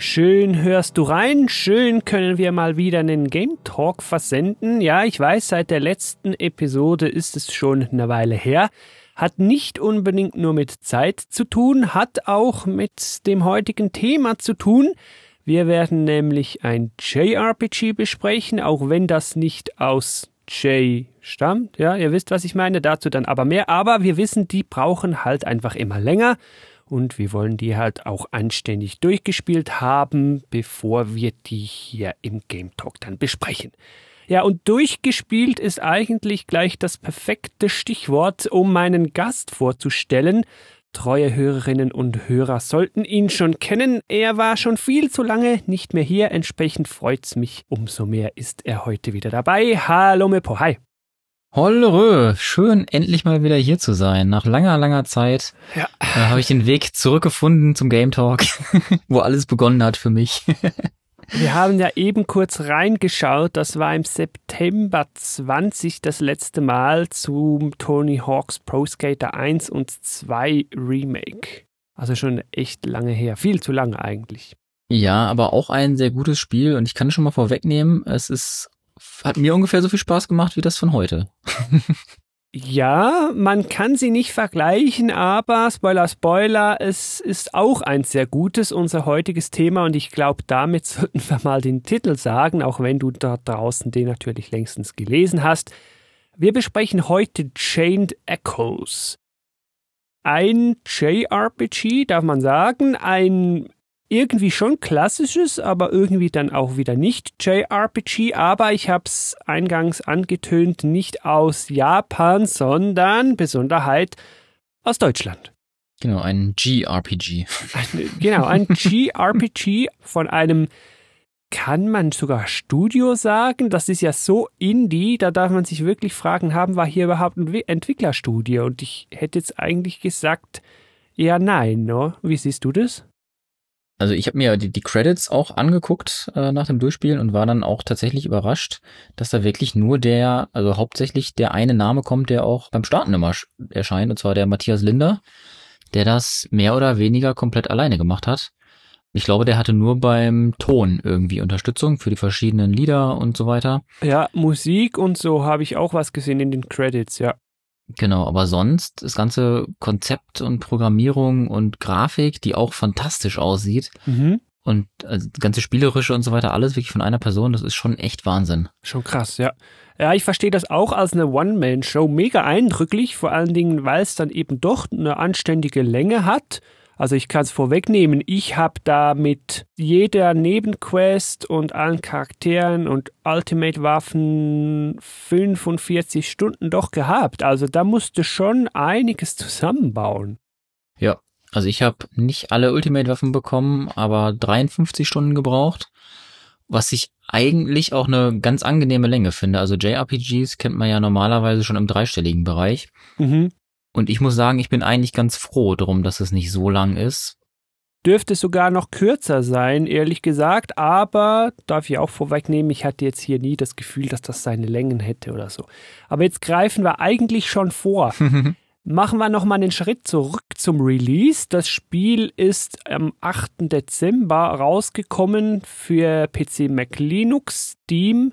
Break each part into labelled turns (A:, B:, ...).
A: Schön hörst du rein, schön können wir mal wieder einen Game Talk versenden. Ja, ich weiß, seit der letzten Episode ist es schon eine Weile her. Hat nicht unbedingt nur mit Zeit zu tun, hat auch mit dem heutigen Thema zu tun. Wir werden nämlich ein JRPG besprechen, auch wenn das nicht aus J stammt. Ja, ihr wisst, was ich meine, dazu dann aber mehr. Aber wir wissen, die brauchen halt einfach immer länger und wir wollen die halt auch anständig durchgespielt haben, bevor wir die hier im Game Talk dann besprechen. Ja, und durchgespielt ist eigentlich gleich das perfekte Stichwort, um meinen Gast vorzustellen. Treue Hörerinnen und Hörer sollten ihn schon kennen. Er war schon viel zu lange nicht mehr hier. Entsprechend freut's mich. Umso mehr ist er heute wieder dabei. Hallo Mepo, hi.
B: Hollerö, schön endlich mal wieder hier zu sein. Nach langer, langer Zeit
A: ja.
B: äh, habe ich den Weg zurückgefunden zum Game Talk, wo alles begonnen hat für mich.
A: Wir haben ja eben kurz reingeschaut. Das war im September 20 das letzte Mal zum Tony Hawk's Pro Skater 1 und 2 Remake. Also schon echt lange her. Viel zu lange eigentlich.
B: Ja, aber auch ein sehr gutes Spiel und ich kann schon mal vorwegnehmen, es ist, hat mir ungefähr so viel Spaß gemacht wie das von heute.
A: Ja, man kann sie nicht vergleichen, aber Spoiler, Spoiler, es ist auch ein sehr gutes, unser heutiges Thema und ich glaube, damit sollten wir mal den Titel sagen, auch wenn du da draußen den natürlich längstens gelesen hast. Wir besprechen heute Chained Echoes. Ein JRPG, darf man sagen, ein irgendwie schon klassisches, aber irgendwie dann auch wieder nicht JRPG, aber ich habe es eingangs angetönt, nicht aus Japan, sondern Besonderheit aus Deutschland.
B: Genau, ein GRPG.
A: Genau, ein GRPG von einem, kann man sogar Studio sagen? Das ist ja so indie, da darf man sich wirklich fragen, haben wir hier überhaupt ein Entwicklerstudio? Und ich hätte jetzt eigentlich gesagt, ja, nein, no? Wie siehst du das?
B: Also ich habe mir die, die Credits auch angeguckt äh, nach dem Durchspielen und war dann auch tatsächlich überrascht, dass da wirklich nur der, also hauptsächlich der eine Name kommt, der auch beim Starten immer erscheint, und zwar der Matthias Linder, der das mehr oder weniger komplett alleine gemacht hat. Ich glaube, der hatte nur beim Ton irgendwie Unterstützung für die verschiedenen Lieder und so weiter.
A: Ja, Musik und so habe ich auch was gesehen in den Credits, ja.
B: Genau, aber sonst das ganze Konzept und Programmierung und Grafik, die auch fantastisch aussieht
A: Mhm.
B: und also das ganze spielerische und so weiter, alles wirklich von einer Person, das ist schon echt Wahnsinn.
A: Schon krass, ja. Ja, ich verstehe das auch als eine One-Man-Show. Mega eindrücklich, vor allen Dingen, weil es dann eben doch eine anständige Länge hat. Also ich kann es vorwegnehmen, ich habe da mit jeder Nebenquest und allen Charakteren und Ultimate-Waffen 45 Stunden doch gehabt. Also da musste schon einiges zusammenbauen.
B: Ja, also ich habe nicht alle Ultimate-Waffen bekommen, aber 53 Stunden gebraucht, was ich eigentlich auch eine ganz angenehme Länge finde. Also JRPGs kennt man ja normalerweise schon im dreistelligen Bereich.
A: Mhm.
B: Und ich muss sagen, ich bin eigentlich ganz froh drum, dass es nicht so lang ist.
A: Dürfte sogar noch kürzer sein, ehrlich gesagt, aber darf ich auch vorwegnehmen, ich hatte jetzt hier nie das Gefühl, dass das seine Längen hätte oder so. Aber jetzt greifen wir eigentlich schon vor. Machen wir nochmal einen Schritt zurück zum Release. Das Spiel ist am 8. Dezember rausgekommen für PC Mac Linux, Steam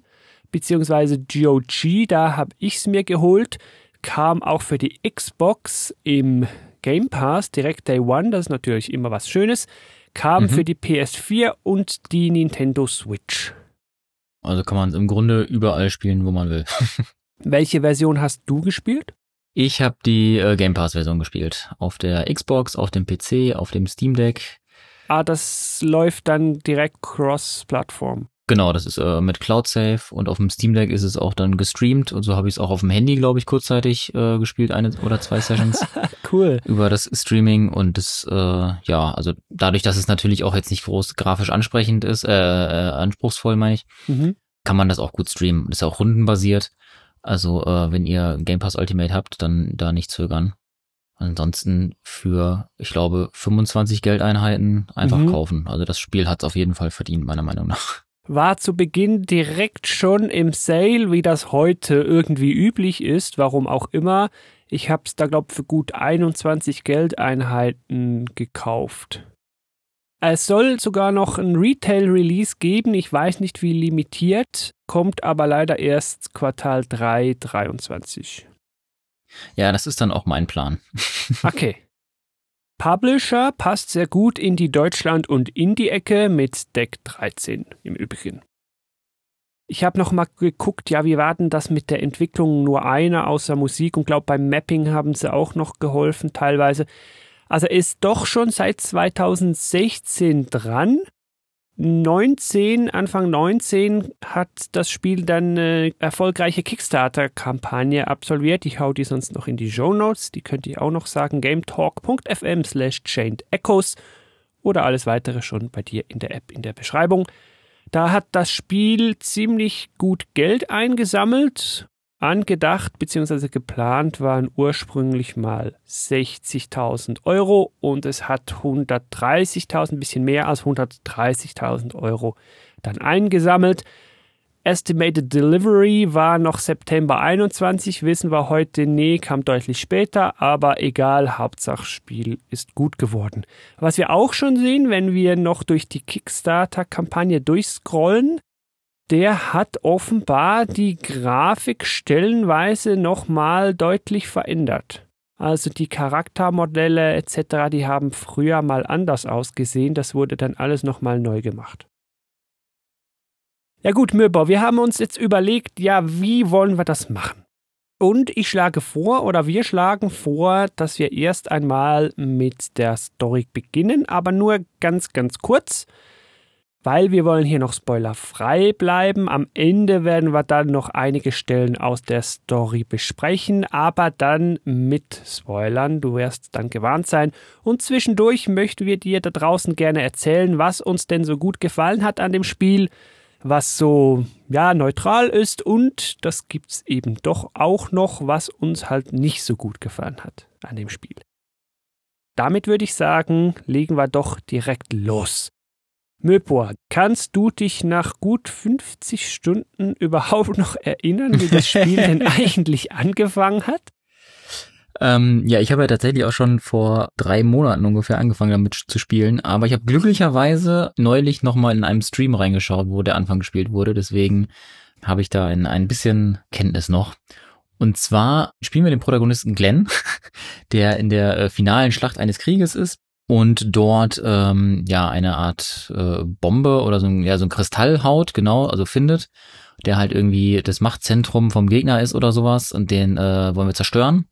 A: beziehungsweise GOG. Da habe ich es mir geholt. Kam auch für die Xbox im Game Pass direkt Day One. Das ist natürlich immer was Schönes. Kam
B: Mhm.
A: für die PS4 und die Nintendo Switch.
B: Also kann man es im Grunde überall spielen, wo man will.
A: Welche Version hast du gespielt?
B: Ich habe die äh, Game Pass-Version gespielt. Auf der Xbox, auf dem PC, auf dem Steam Deck.
A: Ah, das läuft dann direkt cross-Plattform.
B: Genau, das ist äh, mit Cloud Save und auf dem Steam Deck ist es auch dann gestreamt und so habe ich es auch auf dem Handy, glaube ich, kurzzeitig äh, gespielt, eine oder zwei Sessions
A: Cool.
B: über das Streaming und das, äh, ja, also dadurch, dass es natürlich auch jetzt nicht groß grafisch ansprechend ist, äh, äh, anspruchsvoll meine ich,
A: Mhm.
B: kann man das auch gut streamen. Das ist auch rundenbasiert. Also äh, wenn ihr Game Pass Ultimate habt, dann da nicht zögern. Ansonsten für, ich glaube, 25 Geldeinheiten einfach mhm. kaufen. Also das Spiel hat es auf jeden Fall verdient, meiner Meinung nach.
A: War zu Beginn direkt schon im Sale, wie das heute irgendwie üblich ist, warum auch immer. Ich habe es da, glaube ich, für gut 21 Geldeinheiten gekauft. Es soll sogar noch ein Retail-Release geben. Ich weiß nicht, wie limitiert, kommt aber leider erst Quartal 3 23.
B: Ja, das ist dann auch mein Plan.
A: okay. Publisher passt sehr gut in die Deutschland- und Indie-Ecke mit Deck 13 im Übrigen. Ich habe noch mal geguckt, ja, wie war denn das mit der Entwicklung? Nur einer außer Musik und glaube beim Mapping haben sie auch noch geholfen teilweise. Also ist doch schon seit 2016 dran. 19, Anfang 19 hat das Spiel dann eine erfolgreiche Kickstarter-Kampagne absolviert. Ich hau die sonst noch in die Show Notes. Die könnt ihr auch noch sagen. gametalk.fm slash chained echoes oder alles weitere schon bei dir in der App in der Beschreibung. Da hat das Spiel ziemlich gut Geld eingesammelt Angedacht bzw. geplant waren ursprünglich mal 60.000 Euro und es hat 130.000, ein bisschen mehr als 130.000 Euro dann eingesammelt. Estimated Delivery war noch September 21, wissen wir heute, nee, kam deutlich später, aber egal, Hauptsache Spiel ist gut geworden. Was wir auch schon sehen, wenn wir noch durch die Kickstarter-Kampagne durchscrollen, der hat offenbar die Grafik stellenweise nochmal deutlich verändert. Also die Charaktermodelle etc., die haben früher mal anders ausgesehen, das wurde dann alles nochmal neu gemacht. Ja gut, Möber, wir haben uns jetzt überlegt, ja, wie wollen wir das machen? Und ich schlage vor, oder wir schlagen vor, dass wir erst einmal mit der Story beginnen, aber nur ganz, ganz kurz weil wir wollen hier noch spoilerfrei bleiben. Am Ende werden wir dann noch einige Stellen aus der Story besprechen, aber dann mit Spoilern. Du wirst dann gewarnt sein. Und zwischendurch möchten wir dir da draußen gerne erzählen, was uns denn so gut gefallen hat an dem Spiel, was so, ja, neutral ist und das gibt's eben doch auch noch, was uns halt nicht so gut gefallen hat an dem Spiel. Damit würde ich sagen, legen wir doch direkt los. Möpor, kannst du dich nach gut 50 Stunden überhaupt noch erinnern, wie das Spiel denn eigentlich angefangen hat?
B: Ähm, ja, ich habe ja tatsächlich auch schon vor drei Monaten ungefähr angefangen damit zu spielen, aber ich habe glücklicherweise neulich nochmal in einem Stream reingeschaut, wo der Anfang gespielt wurde, deswegen habe ich da ein, ein bisschen Kenntnis noch. Und zwar spielen wir den Protagonisten Glenn, der in der äh, finalen Schlacht eines Krieges ist und dort ähm, ja eine Art äh, Bombe oder so ein, ja, so ein Kristallhaut, genau, also findet, der halt irgendwie das Machtzentrum vom Gegner ist oder sowas und den äh, wollen wir zerstören.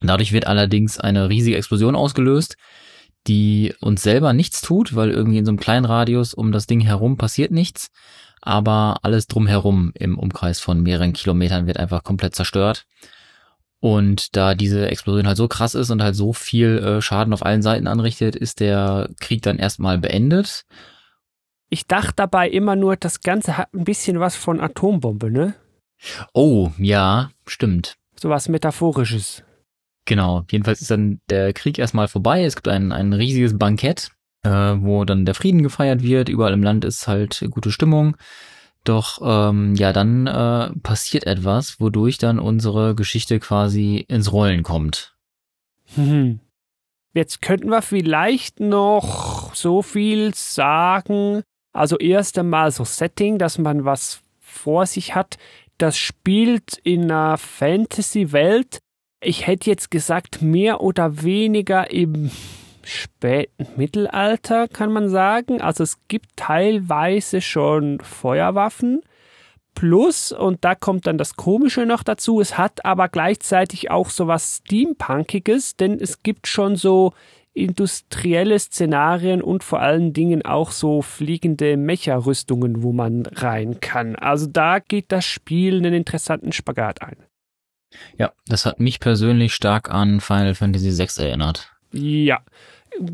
B: Dadurch wird allerdings eine riesige Explosion ausgelöst, die uns selber nichts tut, weil irgendwie in so einem kleinen Radius um das Ding herum passiert nichts, aber alles drumherum im Umkreis von mehreren Kilometern wird einfach komplett zerstört. Und da diese Explosion halt so krass ist und halt so viel äh, Schaden auf allen Seiten anrichtet, ist der Krieg dann erstmal beendet.
A: Ich dachte dabei immer nur, das Ganze hat ein bisschen was von Atombombe, ne?
B: Oh, ja, stimmt.
A: So was Metaphorisches.
B: Genau, jedenfalls ist dann der Krieg erstmal vorbei. Es gibt ein, ein riesiges Bankett, äh, wo dann der Frieden gefeiert wird. Überall im Land ist halt gute Stimmung. Doch ähm, ja, dann äh, passiert etwas, wodurch dann unsere Geschichte quasi ins Rollen kommt.
A: Hm. Jetzt könnten wir vielleicht noch so viel sagen. Also erst einmal so Setting, dass man was vor sich hat. Das spielt in einer Fantasy-Welt. Ich hätte jetzt gesagt, mehr oder weniger im späten Mittelalter, kann man sagen. Also es gibt teilweise schon Feuerwaffen. Plus, und da kommt dann das Komische noch dazu, es hat aber gleichzeitig auch so was Steampunkiges, denn es gibt schon so industrielle Szenarien und vor allen Dingen auch so fliegende Mecha-Rüstungen, wo man rein kann. Also da geht das Spiel einen interessanten Spagat ein.
B: Ja, das hat mich persönlich stark an Final Fantasy VI erinnert.
A: Ja,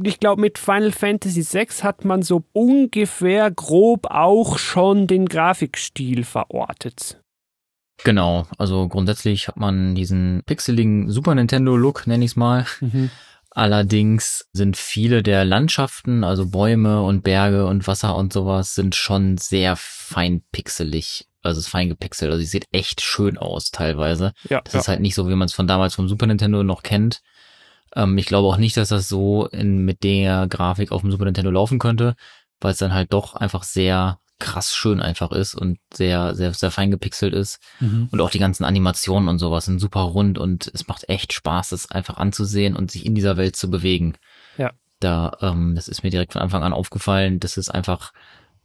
A: ich glaube, mit Final Fantasy VI hat man so ungefähr grob auch schon den Grafikstil verortet.
B: Genau, also grundsätzlich hat man diesen pixeligen Super Nintendo Look, nenne ich es mal. Mhm. Allerdings sind viele der Landschaften, also Bäume und Berge und Wasser und sowas, sind schon sehr fein pixelig. Also es ist fein gepixelt. Also es sieht echt schön aus teilweise. Ja, das ja. ist halt nicht so, wie man es von damals vom Super Nintendo noch kennt. Ähm, ich glaube auch nicht, dass das so in, mit der Grafik auf dem Super Nintendo laufen könnte, weil es dann halt doch einfach sehr krass schön einfach ist und sehr, sehr, sehr fein gepixelt ist. Mhm. Und auch die ganzen Animationen und sowas sind super rund und es macht echt Spaß, es einfach anzusehen und sich in dieser Welt zu bewegen.
A: Ja.
B: Da, ähm, das ist mir direkt von Anfang an aufgefallen, dass es einfach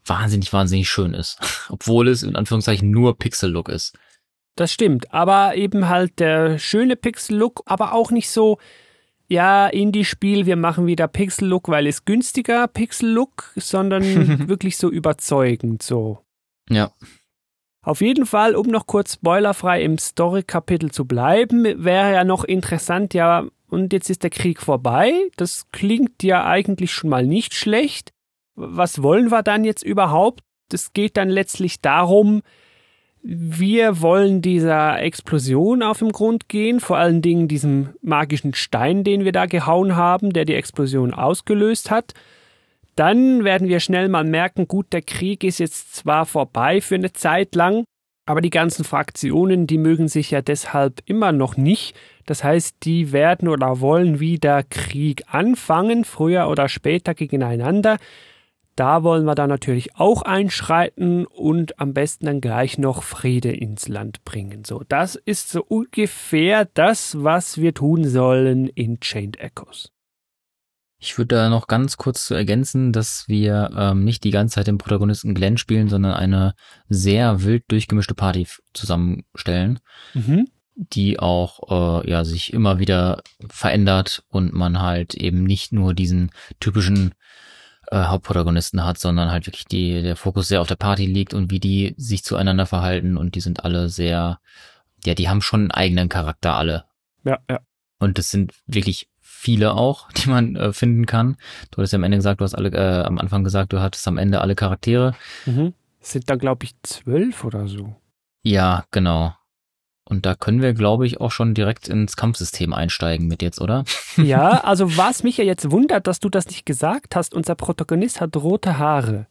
B: wahnsinnig, wahnsinnig schön ist. Obwohl es in Anführungszeichen nur Pixel-Look ist.
A: Das stimmt, aber eben halt der schöne Pixel-Look, aber auch nicht so, ja, Indie-Spiel, wir machen wieder Pixel-Look, weil es günstiger Pixel-Look, sondern wirklich so überzeugend so.
B: Ja.
A: Auf jeden Fall, um noch kurz spoilerfrei im Story-Kapitel zu bleiben, wäre ja noch interessant, ja, und jetzt ist der Krieg vorbei. Das klingt ja eigentlich schon mal nicht schlecht. Was wollen wir dann jetzt überhaupt? Es geht dann letztlich darum, wir wollen dieser Explosion auf den Grund gehen, vor allen Dingen diesem magischen Stein, den wir da gehauen haben, der die Explosion ausgelöst hat. Dann werden wir schnell mal merken, gut, der Krieg ist jetzt zwar vorbei für eine Zeit lang, aber die ganzen Fraktionen, die mögen sich ja deshalb immer noch nicht. Das heißt, die werden oder wollen wieder Krieg anfangen, früher oder später gegeneinander. Da wollen wir dann natürlich auch einschreiten und am besten dann gleich noch Friede ins Land bringen. So, das ist so ungefähr das, was wir tun sollen in Chained Echoes.
B: Ich würde da noch ganz kurz zu ergänzen, dass wir ähm, nicht die ganze Zeit den Protagonisten Glenn spielen, sondern eine sehr wild durchgemischte Party zusammenstellen, mhm. die auch äh, ja sich immer wieder verändert und man halt eben nicht nur diesen typischen äh, Hauptprotagonisten hat, sondern halt wirklich die, der Fokus sehr auf der Party liegt und wie die sich zueinander verhalten und die sind alle sehr, ja, die haben schon einen eigenen Charakter alle.
A: Ja, ja.
B: Und das sind wirklich viele auch, die man äh, finden kann. Du hattest ja am Ende gesagt, du hast alle, äh, am Anfang gesagt, du hattest am Ende alle Charaktere.
A: Mhm. sind dann, glaube ich, zwölf oder so.
B: Ja, genau. Und da können wir, glaube ich, auch schon direkt ins Kampfsystem einsteigen mit jetzt, oder?
A: Ja, also was mich ja jetzt wundert, dass du das nicht gesagt hast, unser Protagonist hat rote Haare.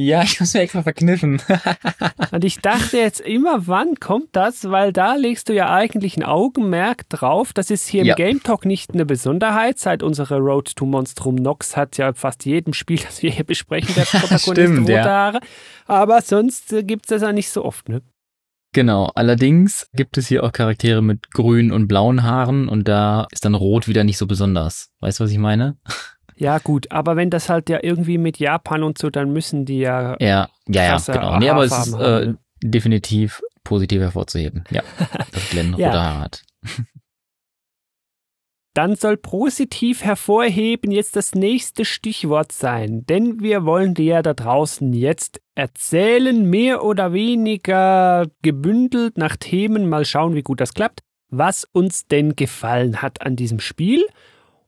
B: Ja, ich muss mir extra verkniffen.
A: Und ich dachte jetzt immer, wann kommt das? Weil da legst du ja eigentlich ein Augenmerk drauf. Das ist hier im ja. Game Talk nicht eine Besonderheit. Seit unserer Road to Monstrum Nox hat ja fast jedem Spiel, das wir hier besprechen, der Protagonist Stimmt, rote ja. Haare. Aber sonst gibt es das ja nicht so oft, ne?
B: Genau, allerdings gibt es hier auch Charaktere mit grünen und blauen Haaren und da ist dann rot wieder nicht so besonders. Weißt du, was ich meine?
A: Ja, gut, aber wenn das halt ja irgendwie mit Japan und so, dann müssen die ja.
B: Ja, ja, ja, genau. Nee, aber es ist äh, definitiv positiv hervorzuheben. Ja, dass Glenn rote ja. Haare hat
A: dann soll positiv hervorheben jetzt das nächste Stichwort sein, denn wir wollen dir da draußen jetzt erzählen, mehr oder weniger gebündelt nach Themen, mal schauen, wie gut das klappt, was uns denn gefallen hat an diesem Spiel.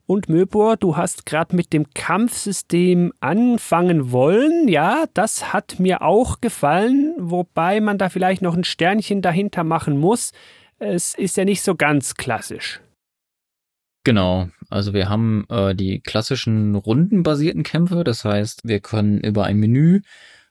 A: Und Möbor, du hast gerade mit dem Kampfsystem anfangen wollen. Ja, das hat mir auch gefallen, wobei man da vielleicht noch ein Sternchen dahinter machen muss. Es ist ja nicht so ganz klassisch.
B: Genau, also wir haben äh, die klassischen rundenbasierten Kämpfe, das heißt, wir können über ein Menü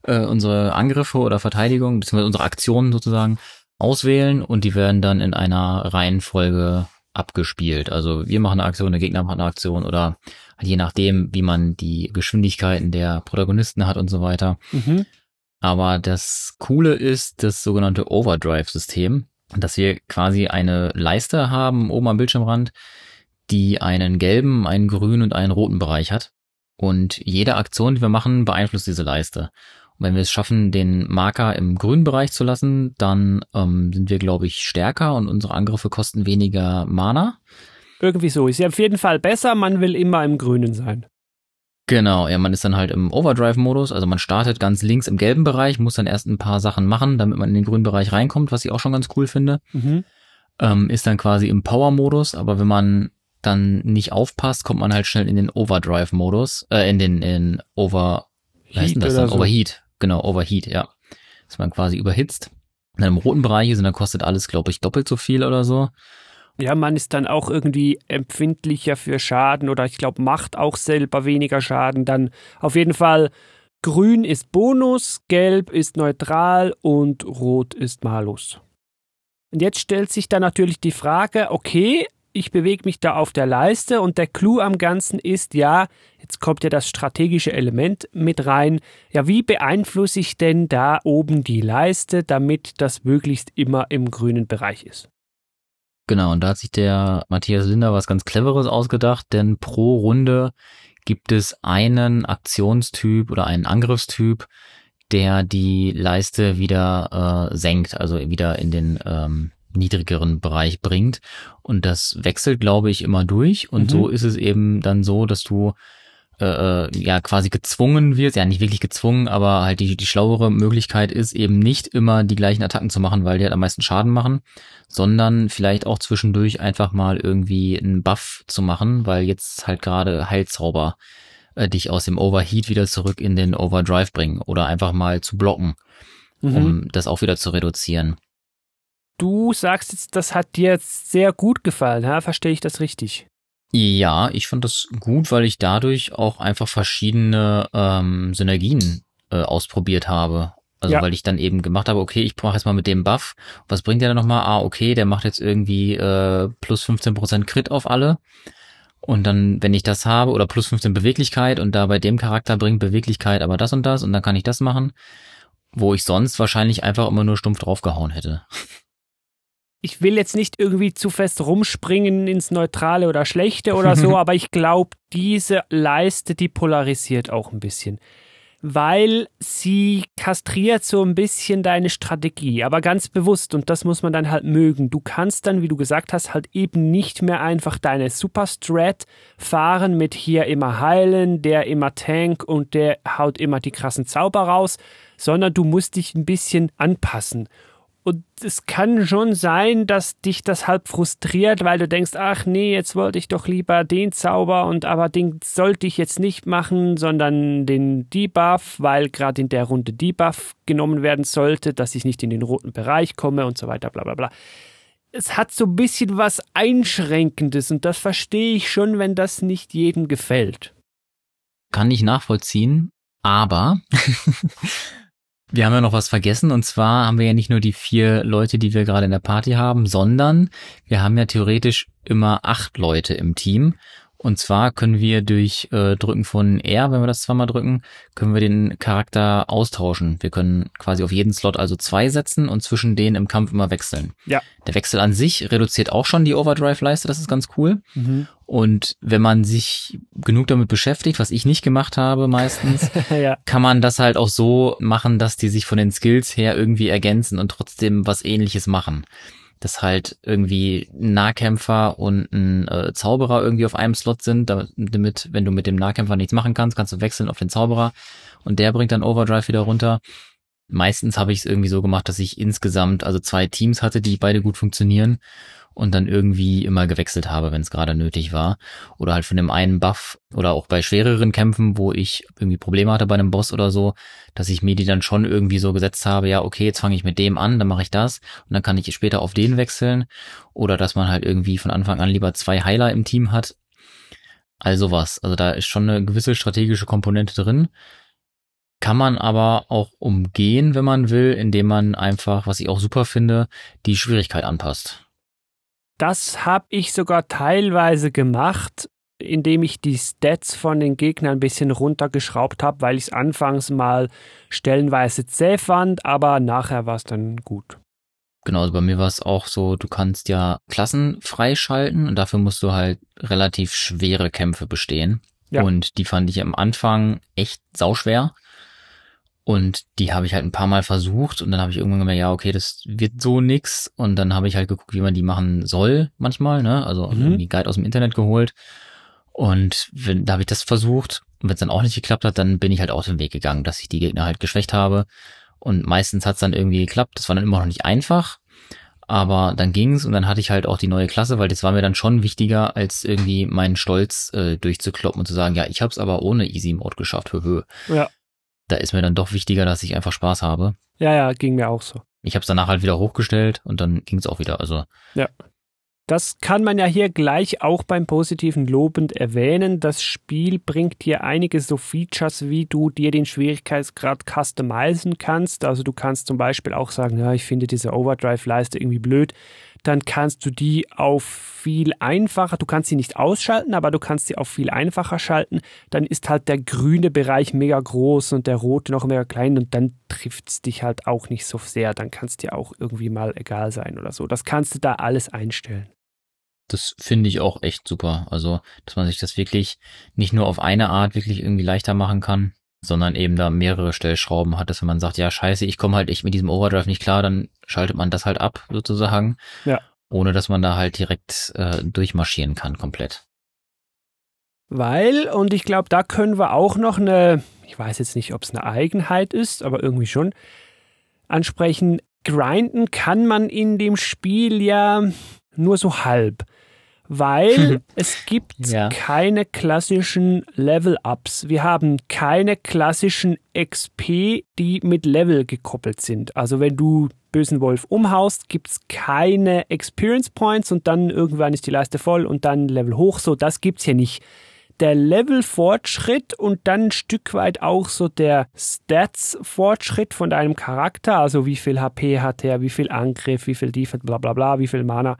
B: äh, unsere Angriffe oder Verteidigung, beziehungsweise unsere Aktionen sozusagen auswählen und die werden dann in einer Reihenfolge abgespielt. Also wir machen eine Aktion, der Gegner macht eine Aktion oder je nachdem, wie man die Geschwindigkeiten der Protagonisten hat und so weiter. Mhm. Aber das Coole ist das sogenannte Overdrive-System, dass wir quasi eine Leiste haben oben am Bildschirmrand, die einen gelben, einen grünen und einen roten Bereich hat. Und jede Aktion, die wir machen, beeinflusst diese Leiste. Und wenn wir es schaffen, den Marker im grünen Bereich zu lassen, dann ähm, sind wir, glaube ich, stärker und unsere Angriffe kosten weniger Mana.
A: Irgendwie so. Ist ja auf jeden Fall besser, man will immer im Grünen sein.
B: Genau, ja, man ist dann halt im Overdrive-Modus, also man startet ganz links im gelben Bereich, muss dann erst ein paar Sachen machen, damit man in den grünen Bereich reinkommt, was ich auch schon ganz cool finde. Mhm. Ähm, ist dann quasi im Power-Modus, aber wenn man dann nicht aufpasst, kommt man halt schnell in den Overdrive-Modus, äh, in den in Over, wie heißt denn das dann?
A: so.
B: Overheat, genau, Overheat, ja. Dass man quasi überhitzt. Und dann im roten Bereich ist und dann kostet alles, glaube ich, doppelt so viel oder so.
A: Ja, man ist dann auch irgendwie empfindlicher für Schaden oder ich glaube, macht auch selber weniger Schaden. Dann auf jeden Fall grün ist Bonus, gelb ist neutral und rot ist Malus. Und jetzt stellt sich dann natürlich die Frage, okay, ich bewege mich da auf der Leiste und der Clou am Ganzen ist, ja, jetzt kommt ja das strategische Element mit rein. Ja, wie beeinflusse ich denn da oben die Leiste, damit das möglichst immer im grünen Bereich ist?
B: Genau, und da hat sich der Matthias Linder was ganz Cleveres ausgedacht, denn pro Runde gibt es einen Aktionstyp oder einen Angriffstyp, der die Leiste wieder äh, senkt, also wieder in den ähm, niedrigeren Bereich bringt. Und das wechselt, glaube ich, immer durch. Und
A: Mhm.
B: so ist es eben dann so, dass du äh, äh, ja quasi gezwungen wirst, ja nicht wirklich gezwungen, aber halt die, die schlauere Möglichkeit ist eben nicht immer die gleichen Attacken zu machen, weil die halt am meisten Schaden machen, sondern vielleicht auch zwischendurch einfach mal irgendwie einen Buff zu machen, weil jetzt halt gerade Heilzauber äh, dich aus dem Overheat wieder zurück in den Overdrive bringen oder einfach mal zu blocken,
A: Mhm.
B: um das auch wieder zu reduzieren.
A: Du sagst jetzt, das hat dir jetzt sehr gut gefallen, ha? verstehe ich das richtig?
B: Ja, ich fand das gut, weil ich dadurch auch einfach verschiedene ähm, Synergien äh, ausprobiert habe. Also
A: Ja.
B: weil ich dann eben gemacht habe, okay, ich mache jetzt mal mit dem Buff. Was bringt der dann nochmal? Ah, okay, der macht jetzt irgendwie äh, plus 15% Crit auf alle. Und dann, wenn ich das habe, oder plus 15 Beweglichkeit und da bei dem Charakter bringt Beweglichkeit aber das und das und dann kann ich das machen, wo ich sonst wahrscheinlich einfach immer nur stumpf draufgehauen hätte.
A: Ich will jetzt nicht irgendwie zu fest rumspringen ins Neutrale oder Schlechte oder so, aber ich glaube, diese Leiste, die polarisiert auch ein bisschen. Weil sie kastriert so ein bisschen deine Strategie, aber ganz bewusst und das muss man dann halt mögen. Du kannst dann, wie du gesagt hast, halt eben nicht mehr einfach deine Superstrat fahren mit hier immer heilen, der immer Tank und der haut immer die krassen Zauber raus, sondern du musst dich ein bisschen anpassen. Und es kann schon sein, dass dich das halb frustriert, weil du denkst, ach nee, jetzt wollte ich doch lieber den Zauber und aber den sollte ich jetzt nicht machen, sondern den Debuff, weil gerade in der Runde Debuff genommen werden sollte, dass ich nicht in den roten Bereich komme und so weiter, bla bla bla. Es hat so ein bisschen was Einschränkendes und das verstehe ich schon, wenn das nicht jedem gefällt.
B: kann ich nachvollziehen, aber wir haben ja noch was vergessen und zwar haben wir ja nicht nur die vier Leute, die wir gerade in der Party haben, sondern wir haben ja theoretisch immer acht Leute im Team. Und zwar können wir durch äh, Drücken von R, wenn wir das zweimal drücken, können wir den Charakter austauschen. Wir können quasi auf jeden Slot also zwei setzen und zwischen denen im Kampf immer wechseln.
A: Ja.
B: Der Wechsel an sich reduziert auch schon die Overdrive-Leiste, das ist ganz cool. Und wenn man sich genug damit beschäftigt, was ich nicht gemacht habe meistens,
A: ja.
B: kann man das halt auch so machen, dass die sich von den Skills her irgendwie ergänzen und trotzdem was ähnliches machen. Dass halt irgendwie ein Nahkämpfer und ein äh, Zauberer irgendwie auf einem Slot sind, damit, wenn du mit dem Nahkämpfer nichts machen kannst, kannst du wechseln auf den Zauberer und der bringt dann Overdrive wieder runter. Meistens habe ich es irgendwie so gemacht, dass ich insgesamt also zwei Teams hatte, die beide gut funktionieren und dann irgendwie immer gewechselt habe, wenn es gerade nötig war. Oder halt von dem einen Buff oder auch bei schwereren Kämpfen, wo ich irgendwie Probleme hatte bei einem Boss oder so, dass ich mir die dann schon irgendwie so gesetzt habe, ja, okay, jetzt fange ich mit dem an, dann mache ich das und dann kann ich später auf den wechseln. Oder dass man halt irgendwie von Anfang an lieber zwei Heiler im Team hat. Also was. Also da ist schon eine gewisse strategische Komponente drin. Kann man aber auch umgehen, wenn man will, indem man einfach, was ich auch super finde, die Schwierigkeit anpasst.
A: Das habe ich sogar teilweise gemacht, indem ich die Stats von den Gegnern ein bisschen runtergeschraubt habe, weil ich es anfangs mal stellenweise zäh fand, aber nachher war es dann gut.
B: Genau, also bei mir war es auch so, du kannst ja Klassen freischalten und dafür musst du halt relativ schwere Kämpfe bestehen.
A: Ja.
B: Und die fand ich am Anfang echt sauschwer. Und die habe ich halt ein paar Mal versucht und dann habe ich irgendwann gemerkt, ja, okay, das wird so nix. Und dann habe ich halt geguckt, wie man die machen soll manchmal, ne? Also
A: Mhm.
B: irgendwie Guide aus dem Internet geholt. Und wenn, da habe ich das versucht. Und wenn es dann auch nicht geklappt hat, dann bin ich halt auch den Weg gegangen, dass ich die Gegner halt geschwächt habe. Und meistens hat es dann irgendwie geklappt. Das war dann immer noch nicht einfach. Aber dann ging's und dann hatte ich halt auch die neue Klasse, weil das war mir dann schon wichtiger, als irgendwie meinen Stolz äh, durchzukloppen und zu sagen, ja, ich hab's aber ohne Easy Mode geschafft. Höhö.
A: Ja.
B: Da ist mir dann doch wichtiger, dass ich einfach Spaß habe.
A: Ja, ja, ging mir auch so.
B: Ich hab's danach halt wieder hochgestellt und dann ging's auch wieder. Also
A: Das kann man ja hier gleich auch beim positiven lobend erwähnen. Das Spiel bringt dir einige so Features, wie du dir den Schwierigkeitsgrad customizen kannst. Also du kannst zum Beispiel auch sagen, ja, ich finde diese Overdrive-Leiste irgendwie blöd. Dann kannst du die auf viel einfacher, du kannst sie nicht ausschalten, aber du kannst sie auf viel einfacher schalten. Dann ist halt der grüne Bereich mega groß und der rote noch mega klein und dann trifft es dich halt auch nicht so sehr. Dann kann es dir auch irgendwie mal egal sein oder so. Das kannst du da alles einstellen.
B: das finde ich auch echt super. Also, dass man sich das wirklich nicht nur auf eine Art wirklich irgendwie leichter machen kann, sondern eben da mehrere Stellschrauben hat, dass wenn man sagt, ja, scheiße, ich komme halt echt mit diesem Overdrive nicht klar, dann schaltet man das halt ab, sozusagen.
A: Ja.
B: Ohne dass man da halt direkt äh, durchmarschieren kann, komplett.
A: Weil, und ich glaube, da können wir auch noch eine, ich weiß jetzt nicht, ob es eine Eigenheit ist, aber irgendwie schon, ansprechen. Grinden kann man in dem Spiel ja nur so halb. Weil es gibt
B: Ja.
A: keine klassischen Level-Ups. Wir haben keine klassischen XP, die mit Level gekoppelt sind. Also wenn du bösen Wolf umhaust, gibt es keine Experience Points und dann irgendwann ist die Leiste voll und dann Level hoch. So, das gibt's hier nicht der Level-Fortschritt und dann ein Stück weit auch so der Stats-Fortschritt von deinem Charakter, also wie viel HP hat er, wie viel Angriff, wie viel Defense, bla bla bla, wie viel Mana,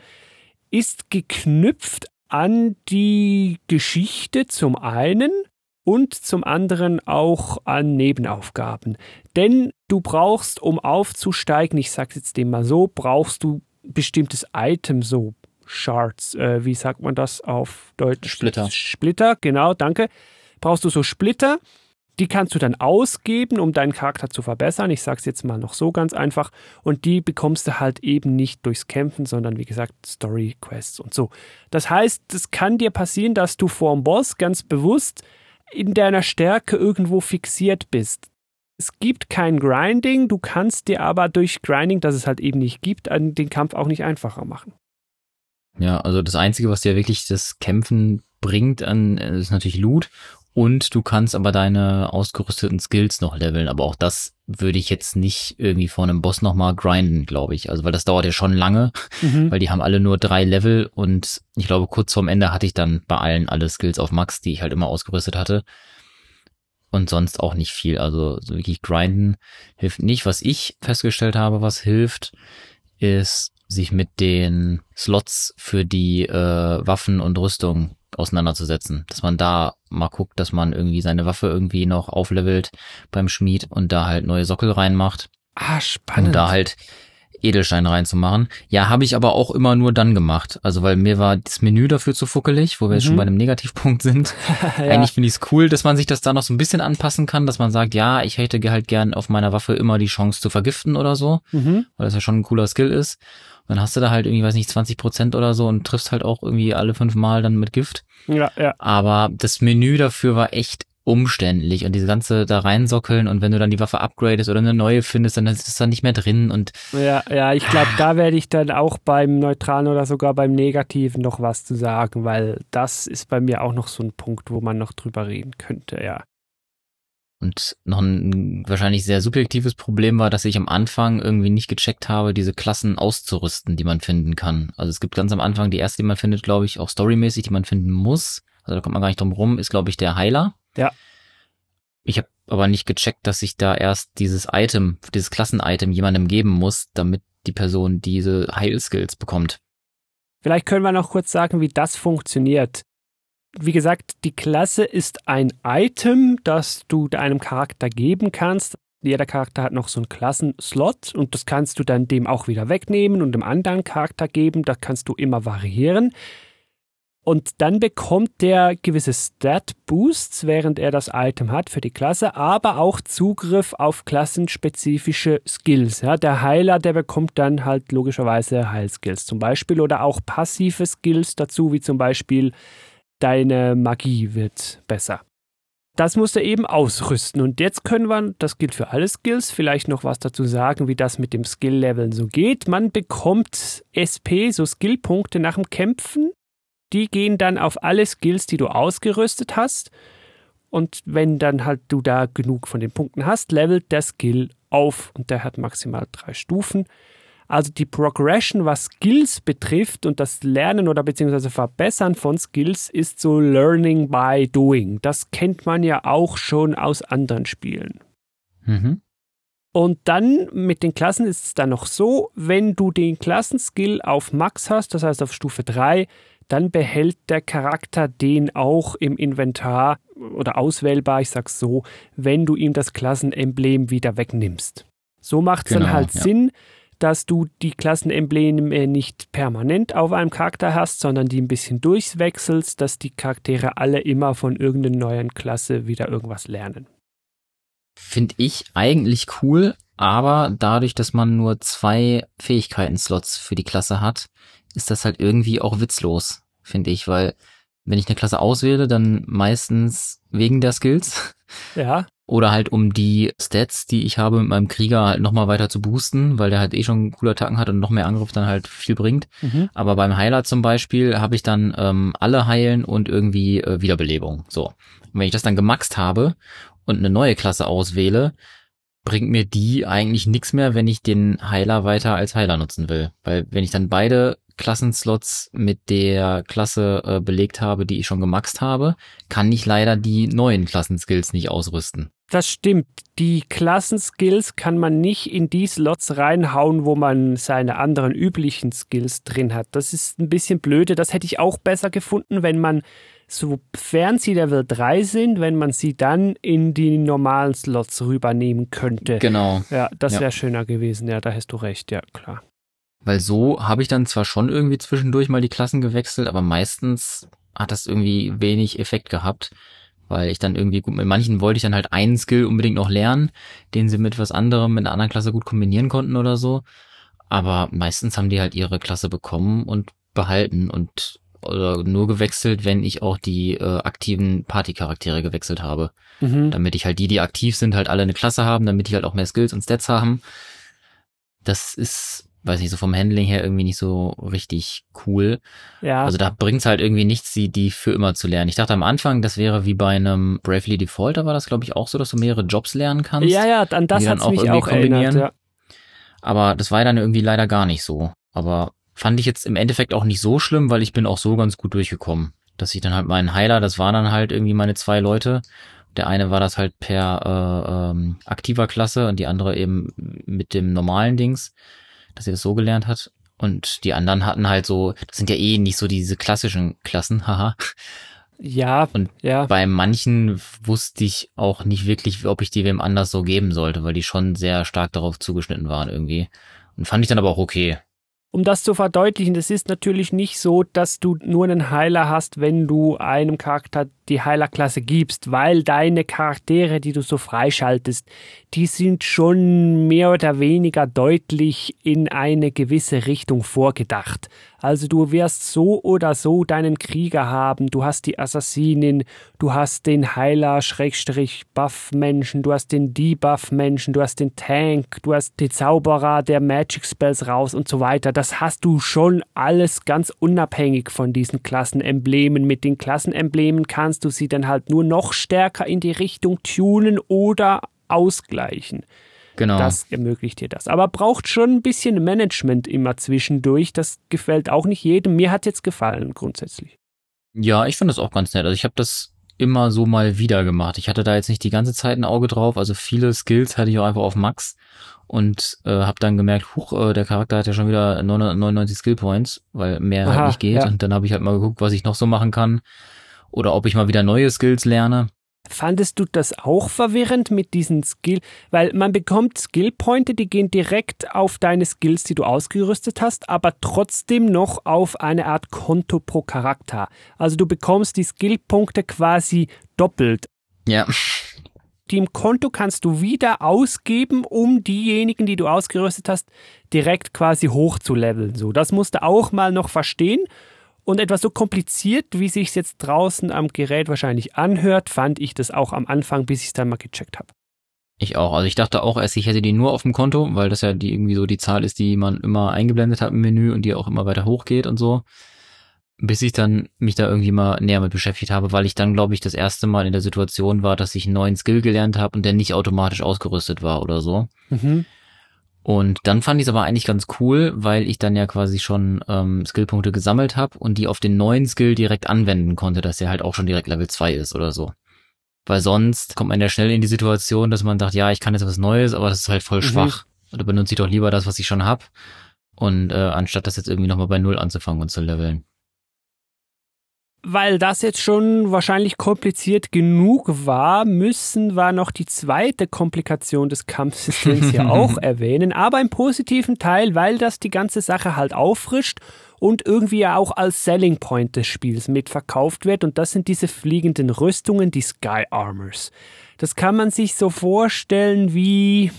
A: ist geknüpft an die Geschichte zum einen und zum anderen auch an Nebenaufgaben. Denn du brauchst, um aufzusteigen, ich sag's jetzt dem mal so, brauchst du bestimmtes Item, so Shards, äh, wie sagt man das auf Deutsch?
B: Splitter.
A: Splitter, genau, danke. Brauchst du so Splitter, die kannst du dann ausgeben, um deinen Charakter zu verbessern. Ich sag's jetzt mal noch so ganz einfach. Und die bekommst du halt eben nicht durchs Kämpfen, sondern wie gesagt Story Quests und so. Das heißt, es kann dir passieren, dass du vorm Boss ganz bewusst in deiner Stärke irgendwo fixiert bist. Es gibt kein Grinding, du kannst dir aber durch Grinding, das es halt eben nicht gibt, den Kampf auch nicht einfacher machen.
B: Ja, also das Einzige, was dir wirklich das Kämpfen bringt, an, äh, ist natürlich Loot. Und du kannst aber deine ausgerüsteten Skills noch leveln. Aber auch das würde ich jetzt nicht irgendwie vor einem Boss nochmal grinden, glaube ich. Also, weil das dauert ja schon lange,
A: Mhm.
B: weil die haben alle nur drei Level und ich glaube, kurz vorm Ende hatte ich dann bei allen alle Skills auf Max, die ich halt immer ausgerüstet hatte. Und sonst auch nicht viel. Also so wirklich grinden hilft nicht. Was ich festgestellt habe, was hilft, ist sich mit den Slots für die äh, Waffen und Rüstung auseinanderzusetzen. Dass man da mal guckt, dass man irgendwie seine Waffe irgendwie noch auflevelt beim Schmied und da halt neue Sockel reinmacht.
A: Ah, spannend.
B: Und da halt Edelsteine reinzumachen. Ja, habe ich aber auch immer nur dann gemacht. Also weil mir war das Menü dafür zu fuckelig, wo wir jetzt
A: Mhm.
B: schon bei einem Negativpunkt sind.
A: ja.
B: Eigentlich finde ich es cool, dass man sich das da noch so ein bisschen anpassen kann, dass man sagt, ja, ich hätte halt gern auf meiner Waffe immer die Chance zu vergiften oder so,
A: Mhm.
B: weil das ja schon ein cooler Skill ist. Dann hast du da halt irgendwie, weiß nicht, 20 Prozent oder so und triffst halt auch irgendwie alle fünf Mal dann mit Gift.
A: Ja, ja.
B: Aber das Menü dafür war echt umständlich und diese ganze da reinsockeln und wenn du dann die Waffe upgradest oder eine neue findest, dann ist es dann nicht mehr drin und
A: Ja, ja, ich glaube, da werde ich dann auch beim Neutralen oder sogar beim Negativen noch was zu sagen, weil das ist bei mir auch noch so ein Punkt, wo man noch drüber reden könnte, ja.
B: Und noch ein wahrscheinlich sehr subjektives Problem war, dass ich am Anfang irgendwie nicht gecheckt habe, diese Klassen auszurüsten, die man finden kann. Also es gibt ganz am Anfang die erste, die man findet, glaube ich, auch storymäßig, die man finden muss. Also da kommt man gar nicht drum rum, ist, glaube ich, der Heiler.
A: Ja.
B: Ich habe aber nicht gecheckt, dass ich da erst dieses Item, dieses Klassen-Item jemandem geben muss, damit die Person diese Heilskills bekommt.
A: Vielleicht können wir noch kurz sagen, wie das funktioniert. Wie gesagt, die Klasse ist ein Item, das du deinem Charakter geben kannst. Jeder Charakter hat noch so einen Klassenslot und das kannst du dann dem auch wieder wegnehmen und dem anderen Charakter geben. Das kannst du immer variieren. Und dann bekommt der gewisse Stat-Boosts, während er das Item hat für die Klasse, aber auch Zugriff auf klassenspezifische Skills. Ja, der Heiler, der bekommt dann halt logischerweise Heilskills zum Beispiel oder auch passive Skills dazu, wie zum Beispiel deine Magie wird besser. das musst du eben ausrüsten. Und jetzt können wir, das gilt für alle Skills, vielleicht noch was dazu sagen, wie das mit dem Skill-Leveln so geht. Man bekommt SP, so Skillpunkte nach dem Kämpfen. Die gehen dann auf alle Skills, die du ausgerüstet hast. Und wenn dann halt du da genug von den Punkten hast, levelt der Skill auf und der hat maximal drei Stufen. Also die Progression, was Skills betrifft und das Lernen oder beziehungsweise Verbessern von Skills ist so Learning by Doing. Das kennt man ja auch schon aus anderen Spielen.
B: Mhm.
A: Und dann mit den Klassen ist es dann noch so, wenn du den Klassenskill auf Max hast, das heißt auf Stufe 3, dann behält der Charakter den auch im Inventar oder auswählbar, ich sag's so, wenn du ihm das Klassenemblem wieder wegnimmst. So macht es
B: Genau,
A: dann halt
B: ja.
A: Sinn, dass du die Klassenembleme nicht permanent auf einem Charakter hast, sondern die ein bisschen durchwechselst, dass die Charaktere alle immer von irgendeiner neuen Klasse wieder irgendwas lernen.
B: Finde ich eigentlich cool, aber dadurch, dass man nur zwei Fähigkeiten-Slots für die Klasse hat, ist das halt irgendwie auch witzlos, finde ich, weil wenn ich eine Klasse auswähle, dann meistens wegen der Skills
A: Ja,
B: oder halt um die Stats, die ich habe mit meinem Krieger halt nochmal weiter zu boosten, weil der halt eh schon coole Attacken hat und noch mehr Angriff dann halt viel bringt.
A: mhm.
B: Aber beim Heiler zum Beispiel habe ich dann ähm, alle heilen und irgendwie äh, Wiederbelebung. So. Und wenn ich das dann gemaxt habe und eine neue Klasse auswähle, bringt mir die eigentlich nichts mehr, wenn ich den Heiler weiter als Heiler nutzen will. Weil wenn ich dann beide Klassenslots mit der Klasse äh, belegt habe, die ich schon gemaxt habe, kann ich leider die neuen Klassenskills nicht ausrüsten.
A: Das stimmt. Die Klassenskills kann man nicht in die Slots reinhauen, wo man seine anderen üblichen Skills drin hat. Das ist ein bisschen blöde. Das hätte ich auch besser gefunden, wenn man, sofern sie Level 3 sind, wenn man sie dann in die normalen Slots rübernehmen könnte.
B: Genau.
A: Ja, das
B: Ja.
A: wäre schöner gewesen. Ja, da hast du recht. Ja, klar.
B: Weil so habe ich dann zwar schon irgendwie zwischendurch mal die Klassen gewechselt, aber meistens hat das irgendwie wenig Effekt gehabt, weil ich dann irgendwie gut, mit manchen wollte ich dann halt einen Skill unbedingt noch lernen, den sie mit was anderem mit einer anderen Klasse gut kombinieren konnten oder so. Aber meistens haben die halt ihre Klasse bekommen und behalten und oder nur gewechselt, wenn ich auch die äh, aktiven Partycharaktere gewechselt habe.
A: Mhm.
B: Damit ich halt die, die aktiv sind, halt alle eine Klasse haben, damit die halt auch mehr Skills und Stats haben. Das ist, weiß nicht, so vom Handling her irgendwie nicht so richtig cool.
A: Ja,
B: Also da bringt's halt irgendwie nichts, die, die für immer zu lernen. Ich dachte am Anfang, das wäre wie bei einem Bravely Default, da war das glaube ich auch so, dass du mehrere Jobs lernen kannst.
A: ja, ja, an das
B: die dann
A: hat
B: auch
A: mich
B: irgendwie
A: auch erinnert.
B: kombinieren.
A: Ja.
B: Aber das war dann irgendwie leider gar nicht so. Aber fand ich jetzt im Endeffekt auch nicht so schlimm, weil ich bin auch so ganz gut durchgekommen. Dass ich dann halt meinen Heiler, das waren dann halt irgendwie meine zwei Leute. Der eine war das halt per äh, ähm, aktiver Klasse und die andere eben mit dem normalen Dings, dass sie das so gelernt hat. Und die anderen hatten halt so, das sind ja eh nicht so diese klassischen Klassen, haha.
A: Ja,
B: Und
A: ja.
B: Bei manchen wusste ich auch nicht wirklich, ob ich die wem anders so geben sollte, weil die schon sehr stark darauf zugeschnitten waren irgendwie. Und fand ich dann aber auch okay.
A: Um das zu verdeutlichen, es ist natürlich nicht so, dass du nur einen Heiler hast, wenn du einem Charakter die Heilerklasse gibst, weil deine Charaktere, die du so freischaltest, die sind schon mehr oder weniger deutlich in eine gewisse Richtung vorgedacht. Also du wirst so oder so deinen Krieger haben, du hast die Assassinin, du hast den Heiler Schrägstrich Buff Menschen, du hast den Debuff Menschen, du hast den Tank, du hast den Zauberer, der Magic Spells raus und so weiter. Das hast du schon alles ganz unabhängig von diesen Klassenemblemen. Mit den Klassenemblemen kannst du sie dann halt nur noch stärker in die Richtung tunen oder ausgleichen.
B: Genau.
A: Das ermöglicht dir das. Aber braucht schon ein bisschen Management immer zwischendurch. Das gefällt auch nicht jedem. Mir hat jetzt gefallen, grundsätzlich.
B: ja, ich finde das auch ganz nett. Also ich habe das immer so mal wieder gemacht. Ich hatte da jetzt nicht die ganze Zeit ein Auge drauf. Also viele Skills hatte ich auch einfach auf Max und äh, habe dann gemerkt, huch, äh, der Charakter hat ja schon wieder 999 Skill Points, weil mehr
A: Aha,
B: halt nicht geht.
A: ja.
B: Und dann habe ich halt mal geguckt, was ich noch so machen kann oder ob ich mal wieder neue Skills lerne.
A: Fandest du das auch verwirrend mit diesen Skill? Weil man bekommt Skillpointe, die gehen direkt auf deine Skills, die du ausgerüstet hast, aber trotzdem noch auf eine Art Konto pro Charakter. Also du bekommst die Skillpunkte quasi doppelt.
B: Ja.
A: Die im Konto kannst du wieder ausgeben, um diejenigen, die du ausgerüstet hast, direkt quasi hochzuleveln. So, das musst du auch mal noch verstehen. Und etwas so kompliziert, wie sich jetzt draußen am Gerät wahrscheinlich anhört, fand ich das auch am Anfang, bis ich es dann mal gecheckt habe.
B: Ich auch. Also ich dachte auch erst, ich hätte die nur auf dem Konto, weil das ja die irgendwie so die Zahl ist, die man immer eingeblendet hat im Menü und die auch immer weiter hochgeht und so. Bis ich dann mich da irgendwie mal näher mit beschäftigt habe, weil ich dann, glaube ich, das erste Mal in der Situation war, dass ich einen neuen Skill gelernt habe und der nicht automatisch ausgerüstet war oder so.
A: Mhm.
B: Und dann fand ich es aber eigentlich ganz cool, weil ich dann ja quasi schon ähm, Skillpunkte gesammelt habe und die auf den neuen Skill direkt anwenden konnte, dass der halt auch schon direkt Level 2 ist oder so. Weil sonst kommt man ja schnell in die Situation, dass man sagt, ja, ich kann jetzt was Neues, aber das ist halt voll mhm. schwach. Oder benutze ich doch lieber das, was ich schon hab. Und äh, anstatt das jetzt irgendwie nochmal bei Null anzufangen und zu leveln.
A: Weil das jetzt schon wahrscheinlich kompliziert genug war, müssen wir noch die zweite Komplikation des Kampfsystems hier auch erwähnen, aber im positiven Teil, weil das die ganze Sache halt auffrischt und irgendwie ja auch als Selling Point des Spiels mitverkauft wird. Und das sind diese fliegenden Rüstungen, die Sky Armors. Das kann man sich so vorstellen wie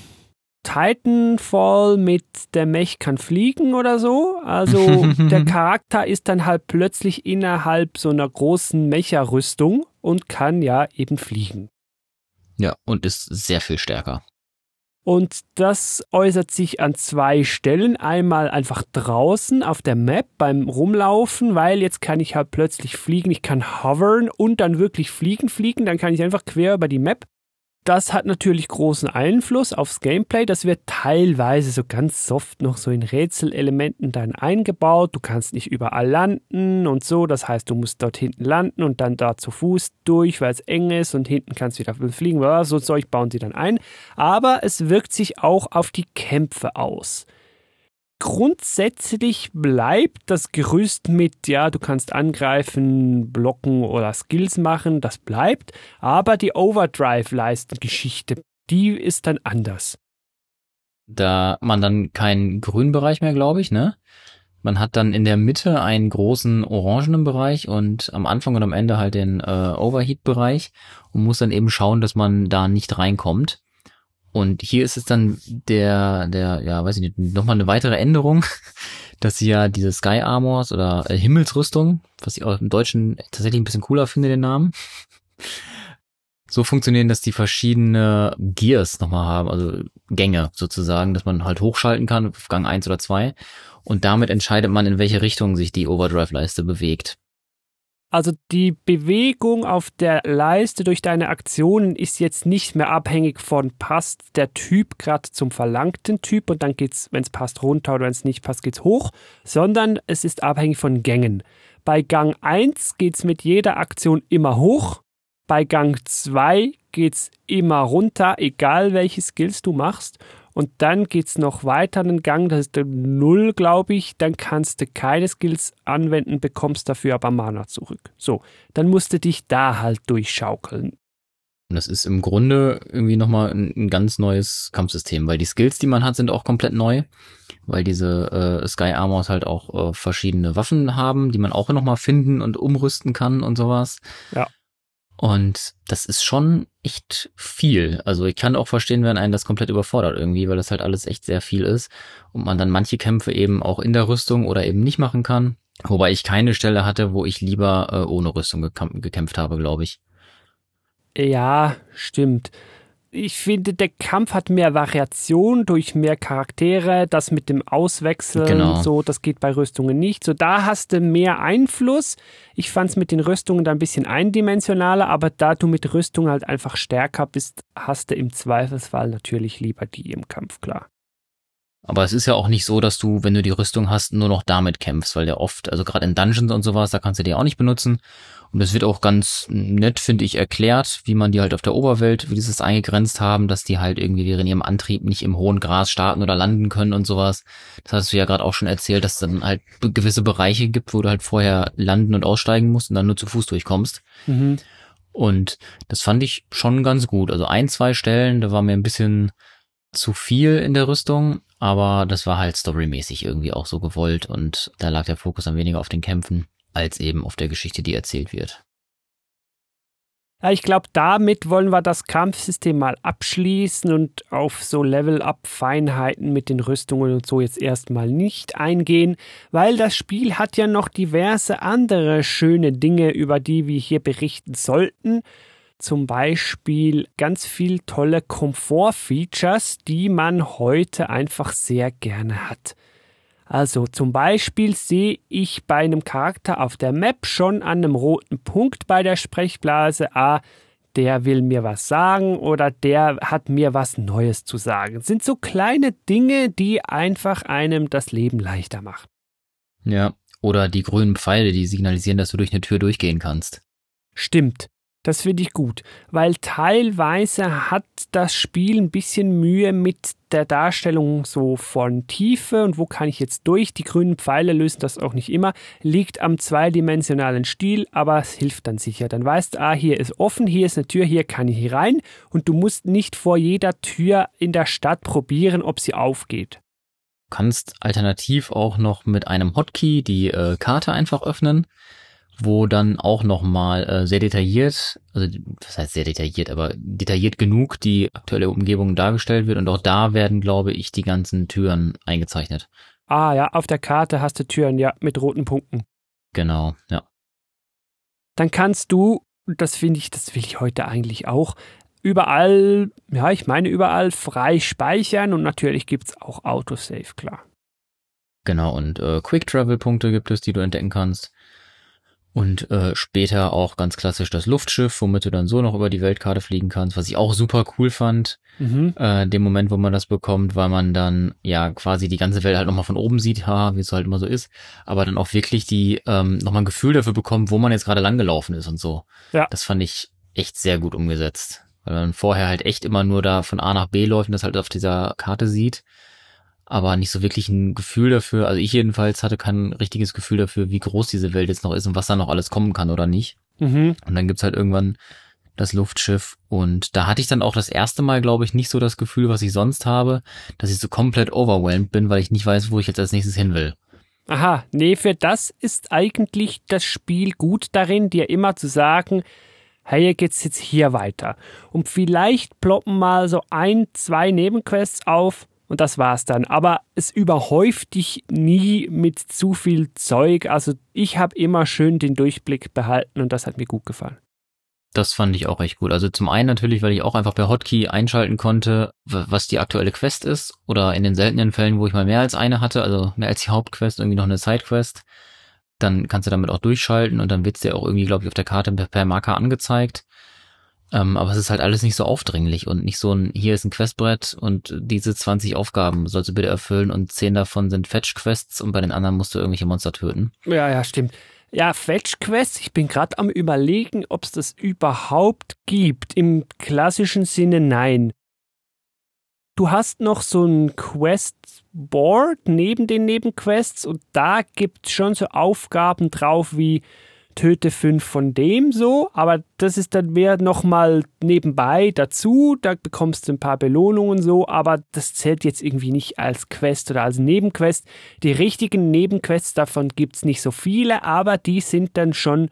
A: Titanfall mit der Mech kann fliegen oder so. Also der Charakter ist dann halt plötzlich innerhalb so einer großen Mecha-Rüstung und kann ja eben fliegen.
B: Ja, und ist sehr viel stärker.
A: Und das äußert sich an zwei Stellen. Einmal einfach draußen auf der Map beim Rumlaufen, weil jetzt kann ich halt plötzlich fliegen. Ich kann hovern und dann wirklich fliegen, fliegen. Dann kann ich einfach quer über die Map das hat natürlich großen Einfluss aufs Gameplay. Das wird teilweise so ganz soft noch so in Rätselelementen dann eingebaut. Du kannst nicht überall landen und so. Das heißt, du musst dort hinten landen und dann da zu Fuß durch, weil es eng ist und hinten kannst du wieder fliegen. So Zeug bauen sie dann ein. Aber es wirkt sich auch auf die Kämpfe aus grundsätzlich bleibt das Gerüst mit, ja, du kannst angreifen, blocken oder Skills machen, das bleibt, aber die Overdrive-Leisten-Geschichte, die ist dann anders.
B: Da man dann keinen grünen Bereich mehr, glaube ich, ne? Man hat dann in der Mitte einen großen orangenen Bereich und am Anfang und am Ende halt den äh, Overheat-Bereich und muss dann eben schauen, dass man da nicht reinkommt. Und hier ist es dann der, der, ja, weiß ich nicht, nochmal eine weitere Änderung, dass sie ja diese Sky Armors oder äh, Himmelsrüstung, was ich auch im Deutschen tatsächlich ein bisschen cooler finde, den Namen, so funktionieren, dass die verschiedene Gears nochmal haben, also Gänge sozusagen, dass man halt hochschalten kann, auf Gang eins oder zwei Und damit entscheidet man, in welche Richtung sich die Overdrive-Leiste bewegt.
A: Also die Bewegung auf der Leiste durch deine Aktionen ist jetzt nicht mehr abhängig von passt der Typ gerade zum verlangten Typ und dann geht's, wenn es passt, runter oder wenn es nicht passt, geht's hoch, sondern es ist abhängig von Gängen. Bei Gang 1 geht's mit jeder Aktion immer hoch, bei Gang 2 geht's immer runter, egal welche Skills du machst und dann geht's noch weiter einen Gang, das ist der Null, glaube ich. Dann kannst du keine Skills anwenden, bekommst dafür aber Mana zurück. So, dann musst du dich da halt durchschaukeln.
B: Und das ist im Grunde irgendwie nochmal ein, ein ganz neues Kampfsystem, weil die Skills, die man hat, sind auch komplett neu. Weil diese äh, Sky Armors halt auch äh, verschiedene Waffen haben, die man auch nochmal finden und umrüsten kann und sowas.
A: Ja.
B: Und das ist schon echt viel. Also ich kann auch verstehen, wenn einen das komplett überfordert irgendwie, weil das halt alles echt sehr viel ist und man dann manche Kämpfe eben auch in der Rüstung oder eben nicht machen kann. Wobei ich keine Stelle hatte, wo ich lieber äh, ohne Rüstung gekämpft habe, glaube ich.
A: Ja, stimmt ich finde, der Kampf hat mehr Variation durch mehr Charaktere. Das mit dem Auswechseln, genau. so, das geht bei Rüstungen nicht. So, da hast du mehr Einfluss. Ich fand es mit den Rüstungen da ein bisschen eindimensionaler, aber da du mit Rüstung halt einfach stärker bist, hast du im Zweifelsfall natürlich lieber die im Kampf, klar.
B: Aber es ist ja auch nicht so, dass du, wenn du die Rüstung hast, nur noch damit kämpfst, weil der oft, also gerade in Dungeons und sowas, da kannst du die auch nicht benutzen. Und es wird auch ganz nett, finde ich, erklärt, wie man die halt auf der Oberwelt, wie die es eingegrenzt haben, dass die halt irgendwie während ihrem Antrieb nicht im hohen Gras starten oder landen können und sowas. Das hast du ja gerade auch schon erzählt, dass es dann halt gewisse Bereiche gibt, wo du halt vorher landen und aussteigen musst und dann nur zu Fuß durchkommst. Mhm. Und das fand ich schon ganz gut. Also ein, zwei Stellen, da war mir ein bisschen zu viel in der Rüstung, aber das war halt storymäßig irgendwie auch so gewollt und da lag der Fokus dann weniger auf den Kämpfen als eben auf der Geschichte, die erzählt wird.
A: Ja, ich glaube, damit wollen wir das Kampfsystem mal abschließen und auf so Level-Up-Feinheiten mit den Rüstungen und so jetzt erstmal nicht eingehen, weil das Spiel hat ja noch diverse andere schöne Dinge, über die wir hier berichten sollten. Zum Beispiel ganz viel tolle Komfort-Features, die man heute einfach sehr gerne hat. Also zum Beispiel sehe ich bei einem Charakter auf der Map schon an einem roten Punkt bei der Sprechblase, ah, der will mir was sagen oder der hat mir was Neues zu sagen. Das sind so kleine Dinge, die einfach einem das Leben leichter machen.
B: Ja, oder die grünen Pfeile, die signalisieren, dass du durch eine Tür durchgehen kannst.
A: Stimmt. Das finde ich gut, weil teilweise hat das Spiel ein bisschen Mühe mit der Darstellung so von Tiefe und wo kann ich jetzt durch. Die grünen Pfeile lösen das auch nicht immer. Liegt am zweidimensionalen Stil, aber es hilft dann sicher. Dann weißt du, ah, hier ist offen, hier ist eine Tür, hier kann ich rein und du musst nicht vor jeder Tür in der Stadt probieren, ob sie aufgeht.
B: Du kannst alternativ auch noch mit einem Hotkey die äh, Karte einfach öffnen wo dann auch nochmal äh, sehr detailliert, also was heißt sehr detailliert, aber detailliert genug die aktuelle Umgebung dargestellt wird und auch da werden, glaube ich, die ganzen Türen eingezeichnet.
A: Ah ja, auf der Karte hast du Türen, ja, mit roten Punkten.
B: Genau, ja.
A: Dann kannst du, das finde ich, das will ich heute eigentlich auch, überall, ja, ich meine überall frei speichern und natürlich gibt's auch Autosave, klar.
B: Genau, und äh, Quick-Travel-Punkte gibt es, die du entdecken kannst. Und äh, später auch ganz klassisch das Luftschiff, womit du dann so noch über die Weltkarte fliegen kannst, was ich auch super cool fand. Mhm. Äh, dem Moment, wo man das bekommt, weil man dann ja quasi die ganze Welt halt nochmal von oben sieht, ha, wie es halt immer so ist, aber dann auch wirklich die ähm, nochmal ein Gefühl dafür bekommt, wo man jetzt gerade langgelaufen ist und so. Ja. Das fand ich echt sehr gut umgesetzt. Weil man vorher halt echt immer nur da von A nach B läuft und das halt auf dieser Karte sieht aber nicht so wirklich ein Gefühl dafür. Also ich jedenfalls hatte kein richtiges Gefühl dafür, wie groß diese Welt jetzt noch ist und was da noch alles kommen kann oder nicht. Mhm. Und dann gibt's halt irgendwann das Luftschiff und da hatte ich dann auch das erste Mal, glaube ich, nicht so das Gefühl, was ich sonst habe, dass ich so komplett overwhelmed bin, weil ich nicht weiß, wo ich jetzt als nächstes hin will.
A: Aha, nee, für das ist eigentlich das Spiel gut darin, dir immer zu sagen, hey, geht's jetzt hier weiter. Und vielleicht ploppen mal so ein, zwei Nebenquests auf, und das war's dann. Aber es überhäuft dich nie mit zu viel Zeug. Also ich habe immer schön den Durchblick behalten und das hat mir gut gefallen.
B: Das fand ich auch echt gut. Also zum einen natürlich, weil ich auch einfach per Hotkey einschalten konnte, was die aktuelle Quest ist. Oder in den seltenen Fällen, wo ich mal mehr als eine hatte, also mehr als die Hauptquest, irgendwie noch eine Sidequest. Dann kannst du damit auch durchschalten und dann wird's dir auch irgendwie, glaube ich, auf der Karte per Marker angezeigt. Ähm, aber es ist halt alles nicht so aufdringlich und nicht so ein, hier ist ein Questbrett und diese 20 Aufgaben sollst du bitte erfüllen und 10 davon sind Fetch-Quests und bei den anderen musst du irgendwelche Monster töten.
A: Ja, ja, stimmt. Ja, Fetch-Quests, ich bin gerade am überlegen, ob es das überhaupt gibt. Im klassischen Sinne nein. Du hast noch so ein Quest-Board neben den Nebenquests und da gibt schon so Aufgaben drauf wie töte fünf von dem so, aber das ist dann mehr nochmal nebenbei dazu, da bekommst du ein paar Belohnungen so, aber das zählt jetzt irgendwie nicht als Quest oder als Nebenquest. Die richtigen Nebenquests davon gibt's nicht so viele, aber die sind dann schon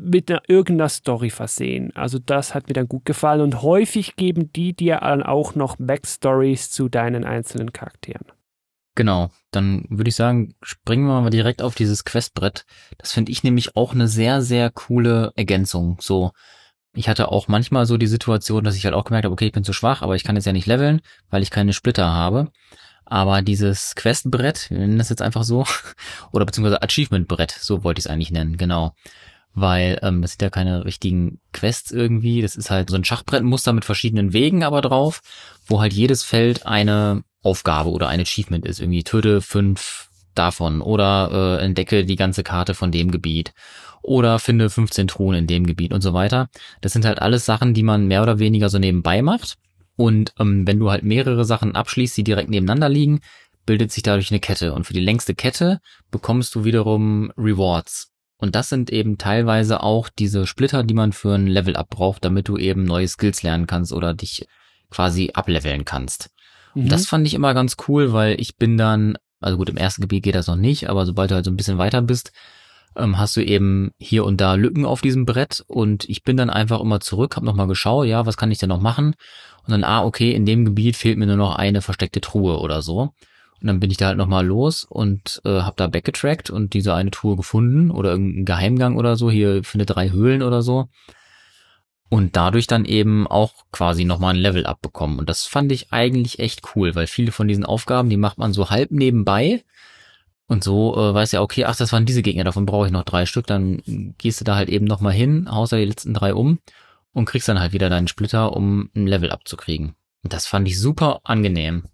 A: mit einer, irgendeiner Story versehen. Also das hat mir dann gut gefallen und häufig geben die dir dann auch noch Backstories zu deinen einzelnen Charakteren.
B: Genau, dann würde ich sagen, springen wir mal direkt auf dieses Questbrett. Das finde ich nämlich auch eine sehr, sehr coole Ergänzung. So, ich hatte auch manchmal so die Situation, dass ich halt auch gemerkt habe, okay, ich bin zu schwach, aber ich kann jetzt ja nicht leveln, weil ich keine Splitter habe. Aber dieses Questbrett, wir nennen das jetzt einfach so, oder beziehungsweise Achievementbrett, so wollte ich es eigentlich nennen, genau. Weil ähm, das sind ja keine richtigen Quests irgendwie. Das ist halt so ein Schachbrettmuster mit verschiedenen Wegen aber drauf, wo halt jedes Feld eine Aufgabe oder ein Achievement ist. Irgendwie töte fünf davon oder äh, entdecke die ganze Karte von dem Gebiet oder finde 15 Truhen in dem Gebiet und so weiter. Das sind halt alles Sachen, die man mehr oder weniger so nebenbei macht. Und ähm, wenn du halt mehrere Sachen abschließt, die direkt nebeneinander liegen, bildet sich dadurch eine Kette. Und für die längste Kette bekommst du wiederum Rewards. Und das sind eben teilweise auch diese Splitter, die man für ein Level-Up braucht, damit du eben neue Skills lernen kannst oder dich quasi ableveln kannst. Mhm. Und das fand ich immer ganz cool, weil ich bin dann, also gut, im ersten Gebiet geht das noch nicht, aber sobald du halt so ein bisschen weiter bist, ähm, hast du eben hier und da Lücken auf diesem Brett und ich bin dann einfach immer zurück, habe nochmal geschaut, ja, was kann ich denn noch machen? Und dann, ah, okay, in dem Gebiet fehlt mir nur noch eine versteckte Truhe oder so. Und dann bin ich da halt nochmal los und äh, habe da backgetrackt und diese eine Truhe gefunden oder irgendeinen Geheimgang oder so. Hier finde drei Höhlen oder so. Und dadurch dann eben auch quasi nochmal ein Level abbekommen. Und das fand ich eigentlich echt cool, weil viele von diesen Aufgaben, die macht man so halb nebenbei. Und so äh, weiß ja, okay, ach, das waren diese Gegner, davon brauche ich noch drei Stück. Dann gehst du da halt eben nochmal hin, haust da die letzten drei um und kriegst dann halt wieder deinen Splitter, um ein Level abzukriegen. Und das fand ich super angenehm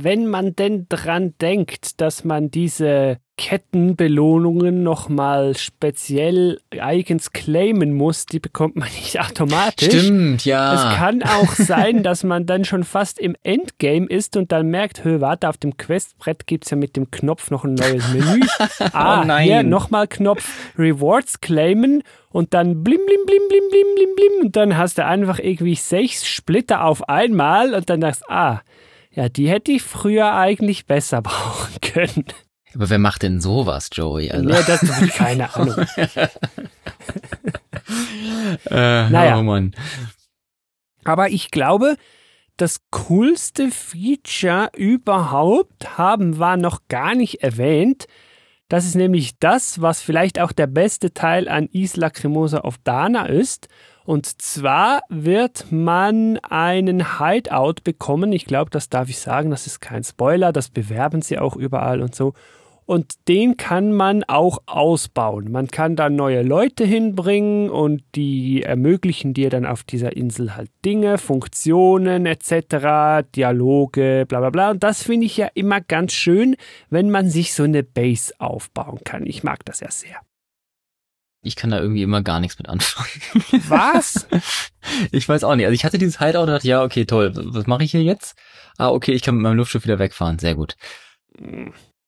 A: wenn man denn dran denkt, dass man diese Kettenbelohnungen nochmal speziell eigens claimen muss, die bekommt man nicht automatisch.
B: Stimmt, ja.
A: Es kann auch sein, dass man dann schon fast im Endgame ist und dann merkt, hö, warte, auf dem Questbrett gibt's ja mit dem Knopf noch ein neues Menü. ah, oh nein. hier nochmal Knopf Rewards claimen und dann blim, blim, blim, blim, blim, blim, blim und dann hast du einfach irgendwie sechs Splitter auf einmal und dann sagst, ah, ja, die hätte ich früher eigentlich besser brauchen können.
B: Aber wer macht denn sowas, Joey?
A: Also. Ja, das ist keine Ahnung. äh, naja. Oh Mann. Aber ich glaube, das coolste Feature überhaupt haben wir noch gar nicht erwähnt. Das ist nämlich das, was vielleicht auch der beste Teil an Isla Cremosa of Dana ist. Und zwar wird man einen Hideout bekommen. Ich glaube, das darf ich sagen, das ist kein Spoiler, das bewerben sie auch überall und so. Und den kann man auch ausbauen. Man kann da neue Leute hinbringen und die ermöglichen dir dann auf dieser Insel halt Dinge, Funktionen etc., Dialoge, bla bla bla. Und das finde ich ja immer ganz schön, wenn man sich so eine Base aufbauen kann. Ich mag das ja sehr.
B: Ich kann da irgendwie immer gar nichts mit anfangen.
A: Was?
B: ich weiß auch nicht. Also ich hatte dieses Hideout und dachte, ja, okay, toll. Was mache ich hier jetzt? Ah, okay, ich kann mit meinem Luftschiff wieder wegfahren. Sehr gut.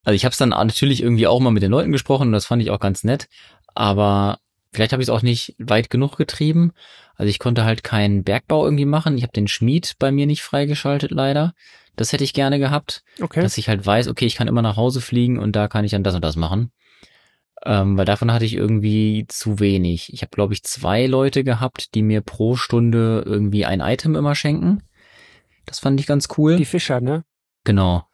B: Also ich habe es dann natürlich irgendwie auch mal mit den Leuten gesprochen und das fand ich auch ganz nett. Aber vielleicht habe ich es auch nicht weit genug getrieben. Also ich konnte halt keinen Bergbau irgendwie machen. Ich habe den Schmied bei mir nicht freigeschaltet, leider. Das hätte ich gerne gehabt. Okay. Dass ich halt weiß, okay, ich kann immer nach Hause fliegen und da kann ich dann das und das machen. Ähm, weil davon hatte ich irgendwie zu wenig. Ich habe, glaube ich, zwei Leute gehabt, die mir pro Stunde irgendwie ein Item immer schenken. Das fand ich ganz cool.
A: Die Fischer, ne?
B: Genau.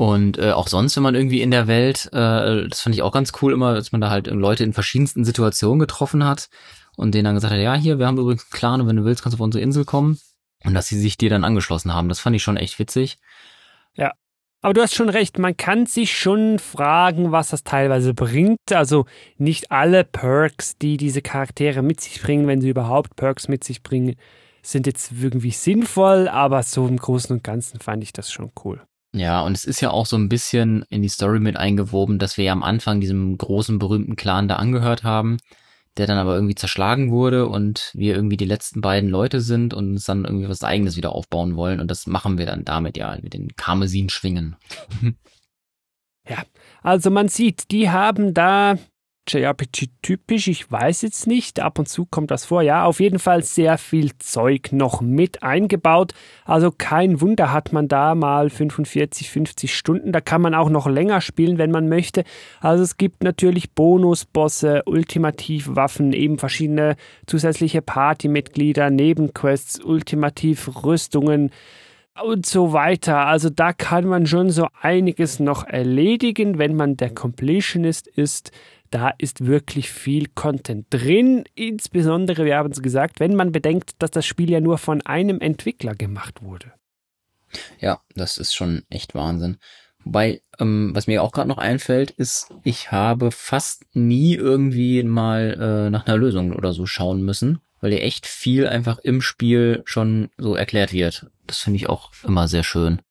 B: Und äh, auch sonst, wenn man irgendwie in der Welt, äh, das fand ich auch ganz cool immer, dass man da halt Leute in verschiedensten Situationen getroffen hat und denen dann gesagt hat, ja, hier, wir haben übrigens einen Clan und wenn du willst, kannst du auf unsere Insel kommen. Und dass sie sich dir dann angeschlossen haben. Das fand ich schon echt witzig.
A: Ja, aber du hast schon recht, man kann sich schon fragen, was das teilweise bringt. Also nicht alle Perks, die diese Charaktere mit sich bringen, wenn sie überhaupt Perks mit sich bringen, sind jetzt irgendwie sinnvoll, aber so im Großen und Ganzen fand ich das schon cool.
B: Ja, und es ist ja auch so ein bisschen in die Story mit eingewoben, dass wir ja am Anfang diesem großen berühmten Clan da angehört haben der dann aber irgendwie zerschlagen wurde und wir irgendwie die letzten beiden Leute sind und uns dann irgendwie was eigenes wieder aufbauen wollen. Und das machen wir dann damit ja, mit den Karmesin-Schwingen.
A: ja, also man sieht, die haben da JRPG-typisch, ich weiß jetzt nicht, ab und zu kommt das vor, ja, auf jeden Fall sehr viel Zeug noch mit eingebaut. Also kein Wunder hat man da mal 45, 50 Stunden, da kann man auch noch länger spielen, wenn man möchte. Also es gibt natürlich Bonusbosse, Ultimativwaffen, eben verschiedene zusätzliche Partymitglieder, Nebenquests, Ultimativ-Rüstungen und so weiter. Also da kann man schon so einiges noch erledigen, wenn man der Completionist ist da ist wirklich viel Content drin. Insbesondere, wir haben es gesagt, wenn man bedenkt, dass das Spiel ja nur von einem Entwickler gemacht wurde.
B: Ja, das ist schon echt Wahnsinn. Wobei, ähm, was mir auch gerade noch einfällt, ist, ich habe fast nie irgendwie mal äh, nach einer Lösung oder so schauen müssen, weil dir echt viel einfach im Spiel schon so erklärt wird. Das finde ich auch immer sehr schön.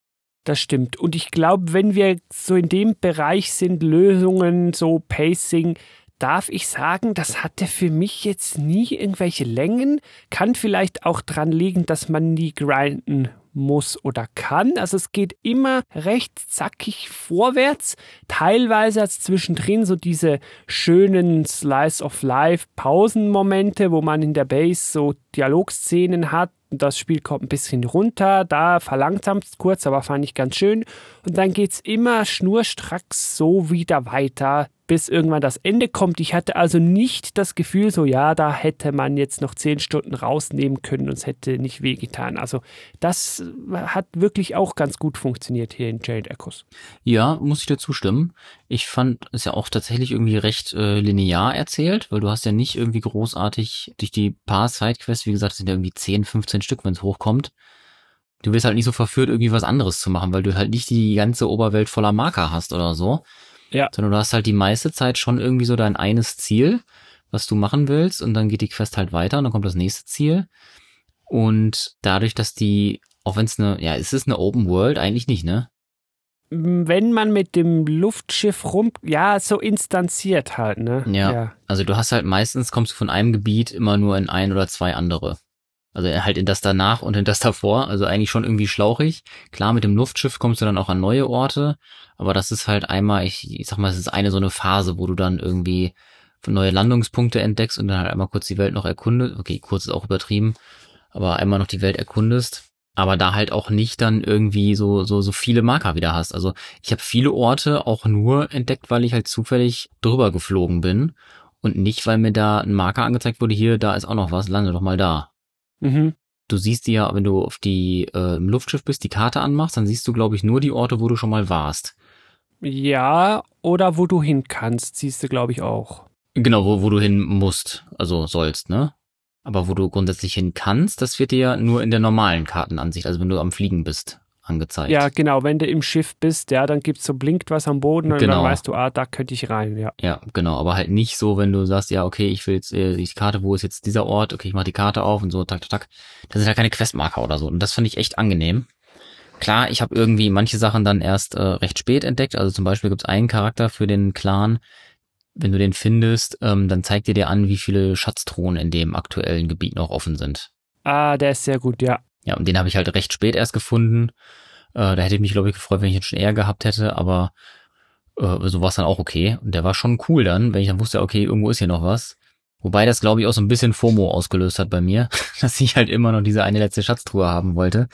A: Das stimmt. Und ich glaube, wenn wir so in dem Bereich sind, Lösungen, so Pacing, darf ich sagen, das hatte für mich jetzt nie irgendwelche Längen. Kann vielleicht auch dran liegen, dass man nie grinden muss oder kann. Also es geht immer recht zackig vorwärts. Teilweise als zwischendrin so diese schönen Slice of Life Pausenmomente, wo man in der Base so Dialogszenen hat das Spiel kommt ein bisschen runter, da verlangsamt es kurz, aber fand ich ganz schön. Und dann geht es immer schnurstracks so wieder weiter. Bis irgendwann das Ende kommt. Ich hatte also nicht das Gefühl, so ja, da hätte man jetzt noch zehn Stunden rausnehmen können und es hätte nicht wehgetan. Also das hat wirklich auch ganz gut funktioniert hier in Jade Echoes.
B: Ja, muss ich dir zustimmen. Ich fand es ja auch tatsächlich irgendwie recht äh, linear erzählt, weil du hast ja nicht irgendwie großartig durch die paar Sidequests, wie gesagt, sind ja irgendwie 10, 15 Stück, wenn es hochkommt. Du wirst halt nicht so verführt, irgendwie was anderes zu machen, weil du halt nicht die ganze Oberwelt voller Marker hast oder so. Ja. Sondern du hast halt die meiste Zeit schon irgendwie so dein eines Ziel, was du machen willst, und dann geht die Quest halt weiter und dann kommt das nächste Ziel. Und dadurch, dass die, auch wenn es eine, ja, ist es eine Open World? Eigentlich nicht, ne?
A: Wenn man mit dem Luftschiff rum, ja, so instanziert halt, ne?
B: Ja. ja. Also du hast halt meistens kommst du von einem Gebiet immer nur in ein oder zwei andere. Also halt in das danach und in das davor. Also eigentlich schon irgendwie schlauchig. Klar, mit dem Luftschiff kommst du dann auch an neue Orte. Aber das ist halt einmal, ich, ich sag mal, es ist eine so eine Phase, wo du dann irgendwie neue Landungspunkte entdeckst und dann halt einmal kurz die Welt noch erkundest. Okay, kurz ist auch übertrieben. Aber einmal noch die Welt erkundest. Aber da halt auch nicht dann irgendwie so, so, so viele Marker wieder hast. Also ich habe viele Orte auch nur entdeckt, weil ich halt zufällig drüber geflogen bin. Und nicht, weil mir da ein Marker angezeigt wurde, hier, da ist auch noch was, lande doch mal da. Mhm. Du siehst die ja, wenn du auf die äh, im Luftschiff bist, die Karte anmachst, dann siehst du, glaube ich, nur die Orte, wo du schon mal warst.
A: Ja, oder wo du hin kannst, siehst du, glaube ich, auch.
B: Genau, wo, wo du hin musst, also sollst, ne? Aber wo du grundsätzlich hin kannst, das wird dir ja nur in der normalen Kartenansicht, also wenn du am Fliegen bist angezeigt.
A: Ja, genau. Wenn du im Schiff bist, ja, dann gibt's so blinkt was am Boden und genau. dann weißt du, ah, da könnte ich rein, ja.
B: Ja, genau. Aber halt nicht so, wenn du sagst, ja, okay, ich will jetzt äh, die Karte, wo ist jetzt dieser Ort? Okay, ich mach die Karte auf und so, tak, tak, tak. Das sind halt keine Questmarker oder so. Und das fand ich echt angenehm. Klar, ich habe irgendwie manche Sachen dann erst äh, recht spät entdeckt. Also zum Beispiel gibt's einen Charakter für den Clan. Wenn du den findest, ähm, dann zeigt dir der an, wie viele Schatztruhen in dem aktuellen Gebiet noch offen sind.
A: Ah, der ist sehr gut, ja.
B: Ja, und den habe ich halt recht spät erst gefunden. Äh, da hätte ich mich, glaube ich, gefreut, wenn ich ihn schon eher gehabt hätte, aber äh, so war es dann auch okay. Und der war schon cool dann, wenn ich dann wusste, okay, irgendwo ist hier noch was. Wobei das, glaube ich, auch so ein bisschen FOMO ausgelöst hat bei mir, dass ich halt immer noch diese eine letzte Schatztruhe haben wollte.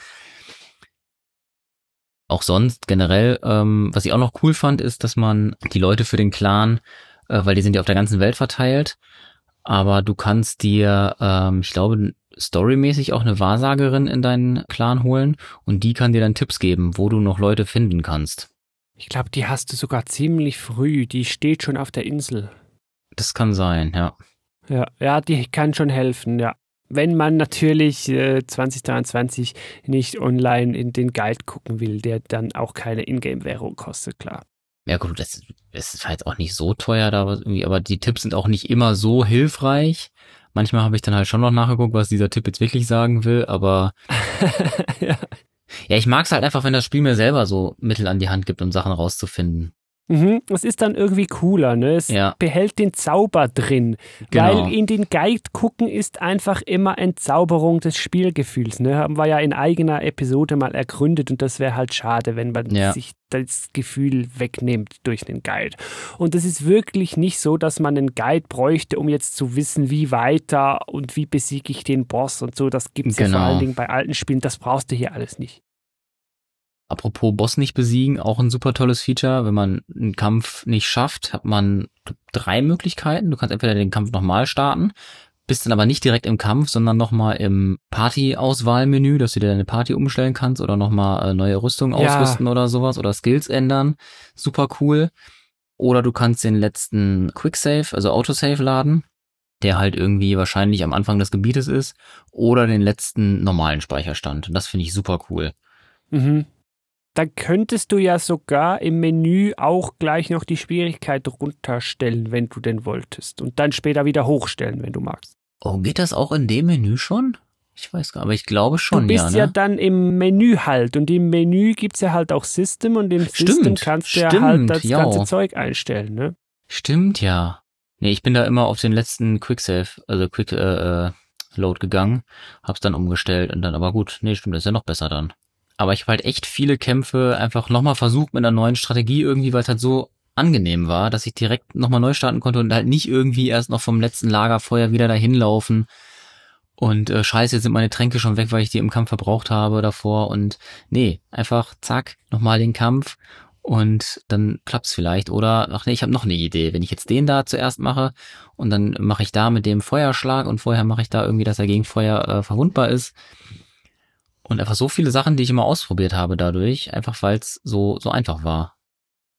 B: Auch sonst generell, ähm, was ich auch noch cool fand, ist, dass man die Leute für den Clan, äh, weil die sind ja auf der ganzen Welt verteilt, aber du kannst dir, ähm, ich glaube, storymäßig auch eine Wahrsagerin in deinen Clan holen und die kann dir dann Tipps geben, wo du noch Leute finden kannst.
A: Ich glaube, die hast du sogar ziemlich früh. Die steht schon auf der Insel.
B: Das kann sein, ja.
A: Ja, ja, die kann schon helfen, ja. Wenn man natürlich äh, 2023 nicht online in den Guide gucken will, der dann auch keine Ingame-Währung kostet, klar.
B: Ja gut, das, das ist halt auch nicht so teuer da irgendwie, aber die Tipps sind auch nicht immer so hilfreich. Manchmal habe ich dann halt schon noch nachgeguckt, was dieser Tipp jetzt wirklich sagen will, aber ja. ja, ich mag es halt einfach, wenn das Spiel mir selber so Mittel an die Hand gibt, um Sachen rauszufinden.
A: Mhm, es ist dann irgendwie cooler, ne? Es ja. behält den Zauber drin. Genau. Weil in den Guide gucken ist einfach immer Entzauberung des Spielgefühls, ne? Haben wir ja in eigener Episode mal ergründet und das wäre halt schade, wenn man ja. sich das Gefühl wegnimmt durch den Guide. Und es ist wirklich nicht so, dass man einen Guide bräuchte, um jetzt zu wissen, wie weiter und wie besiege ich den Boss und so. Das gibt es genau. ja vor allen genau. Dingen bei alten Spielen. Das brauchst du hier alles nicht.
B: Apropos Boss nicht besiegen, auch ein super tolles Feature. Wenn man einen Kampf nicht schafft, hat man drei Möglichkeiten. Du kannst entweder den Kampf nochmal starten, bist dann aber nicht direkt im Kampf, sondern nochmal im Party-Auswahlmenü, dass du dir deine Party umstellen kannst oder nochmal äh, neue Rüstung ja. ausrüsten oder sowas oder Skills ändern. Super cool. Oder du kannst den letzten Quicksave, also Autosave laden, der halt irgendwie wahrscheinlich am Anfang des Gebietes ist, oder den letzten normalen Speicherstand. Das finde ich super cool.
A: Mhm dann könntest du ja sogar im Menü auch gleich noch die Schwierigkeit runterstellen, wenn du denn wolltest. Und dann später wieder hochstellen, wenn du magst.
B: Oh, geht das auch in dem Menü schon? Ich weiß gar nicht, aber ich glaube schon,
A: ja. Du bist
B: ja, ne?
A: ja dann im Menü halt. Und im Menü gibt's ja halt auch System und im stimmt, System kannst du ja halt das ja. ganze Zeug einstellen, ne?
B: Stimmt, ja. Nee, ich bin da immer auf den letzten Quicksave, also Quick äh, äh, Load gegangen, hab's dann umgestellt und dann, aber gut, nee, stimmt, das ist ja noch besser dann. Aber ich habe halt echt viele Kämpfe einfach nochmal versucht mit einer neuen Strategie irgendwie, weil es halt so angenehm war, dass ich direkt nochmal neu starten konnte und halt nicht irgendwie erst noch vom letzten Lagerfeuer wieder dahin laufen. Und äh, scheiße, jetzt sind meine Tränke schon weg, weil ich die im Kampf verbraucht habe davor. Und nee, einfach zack, nochmal den Kampf und dann klappt's vielleicht. Oder, ach nee, ich habe noch eine Idee. Wenn ich jetzt den da zuerst mache und dann mache ich da mit dem Feuerschlag und vorher mache ich da irgendwie, dass er gegen Feuer äh, verwundbar ist. Und einfach so viele Sachen, die ich immer ausprobiert habe dadurch, einfach weil es so, so einfach war.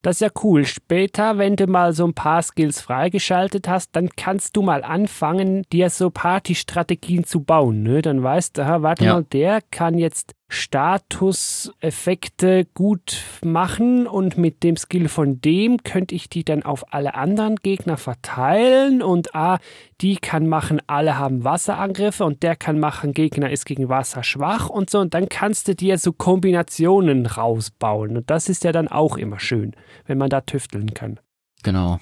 A: Das ist ja cool. Später, wenn du mal so ein paar Skills freigeschaltet hast, dann kannst du mal anfangen, dir so Partystrategien zu bauen. Ne? Dann weißt du, aha, warte
B: Ja.
A: mal, der kann jetzt Statuseffekte gut machen und mit dem Skill von dem könnte ich die dann auf alle anderen Gegner verteilen und ah, die kann machen, alle haben Wasserangriffe und der kann machen, Gegner ist gegen Wasser schwach und so und dann kannst du dir so Kombinationen rausbauen und das ist ja dann auch immer schön, wenn man da tüfteln kann.
B: Genau.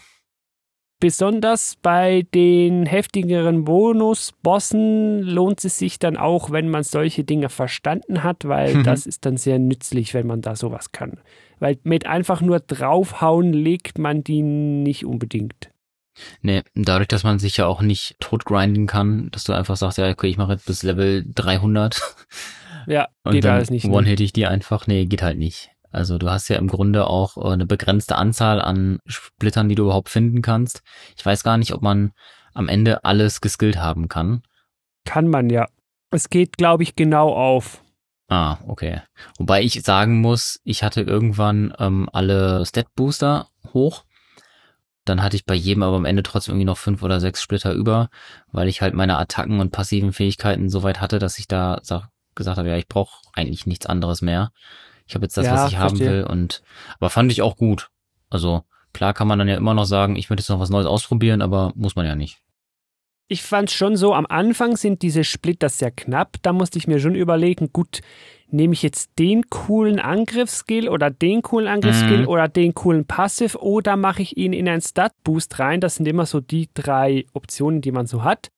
A: Besonders bei den heftigeren Bonus-Bossen lohnt es sich dann auch, wenn man solche Dinge verstanden hat, weil
B: Mhm.
A: das ist dann sehr nützlich, wenn man da sowas kann. Weil mit einfach nur draufhauen legt man die nicht unbedingt.
B: Nee, dadurch, dass man sich ja auch nicht totgrinden kann, dass du einfach sagst, ja, okay, ich mache jetzt bis Level 300
A: Ja,
B: und
A: geht
B: dann
A: alles nicht. ne?
B: one-hit ich die einfach. Nee, geht halt nicht. Also du hast ja im Grunde auch äh, eine begrenzte Anzahl an Splittern, die du überhaupt finden kannst. Ich weiß gar nicht, ob man am Ende alles geskillt haben kann.
A: Kann man ja. Es geht, glaube ich, genau auf.
B: Ah, okay. Wobei ich sagen muss, ich hatte irgendwann ähm, alle Stat-Booster hoch. Dann hatte ich bei jedem aber am Ende trotzdem irgendwie noch fünf oder sechs Splitter über, weil ich halt meine Attacken und passiven Fähigkeiten so weit hatte, dass ich da sag, gesagt habe, ja, ich brauche eigentlich nichts anderes mehr. Ich habe jetzt das,
A: Ja,
B: was ich haben
A: verstehe.
B: will und aber fand ich auch gut. Also klar kann man dann ja immer noch sagen, ich möchte jetzt noch was Neues ausprobieren, aber muss man ja nicht.
A: Ich fand schon so, am Anfang sind diese Splitter sehr knapp. Da musste ich mir schon überlegen, gut, nehme ich jetzt den coolen Angriffsskill oder den coolen Angriffsskill
B: Mhm.
A: oder den coolen Passiv oder mache ich ihn in einen Stat-Boost rein. Das sind immer so die drei Optionen, die man so hat.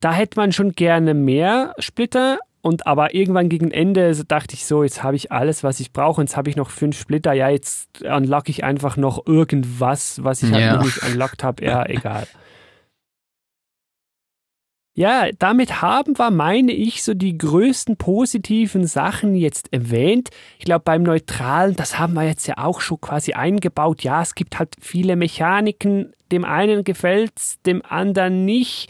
A: Da hätte man schon gerne mehr Splitter. Und aber irgendwann gegen Ende dachte ich so, jetzt habe ich alles, was ich brauche. Jetzt habe ich noch fünf Splitter. Ja, jetzt unlock ich einfach noch irgendwas, was ich halt
B: Ja.
A: noch nicht unlockt habe. Ja, egal. Ja, damit haben wir, meine ich, so die größten positiven Sachen jetzt erwähnt. Ich glaube, beim Neutralen, das haben wir jetzt ja auch schon quasi eingebaut. Ja, es gibt halt viele Mechaniken. Dem einen gefällt's, dem anderen nicht.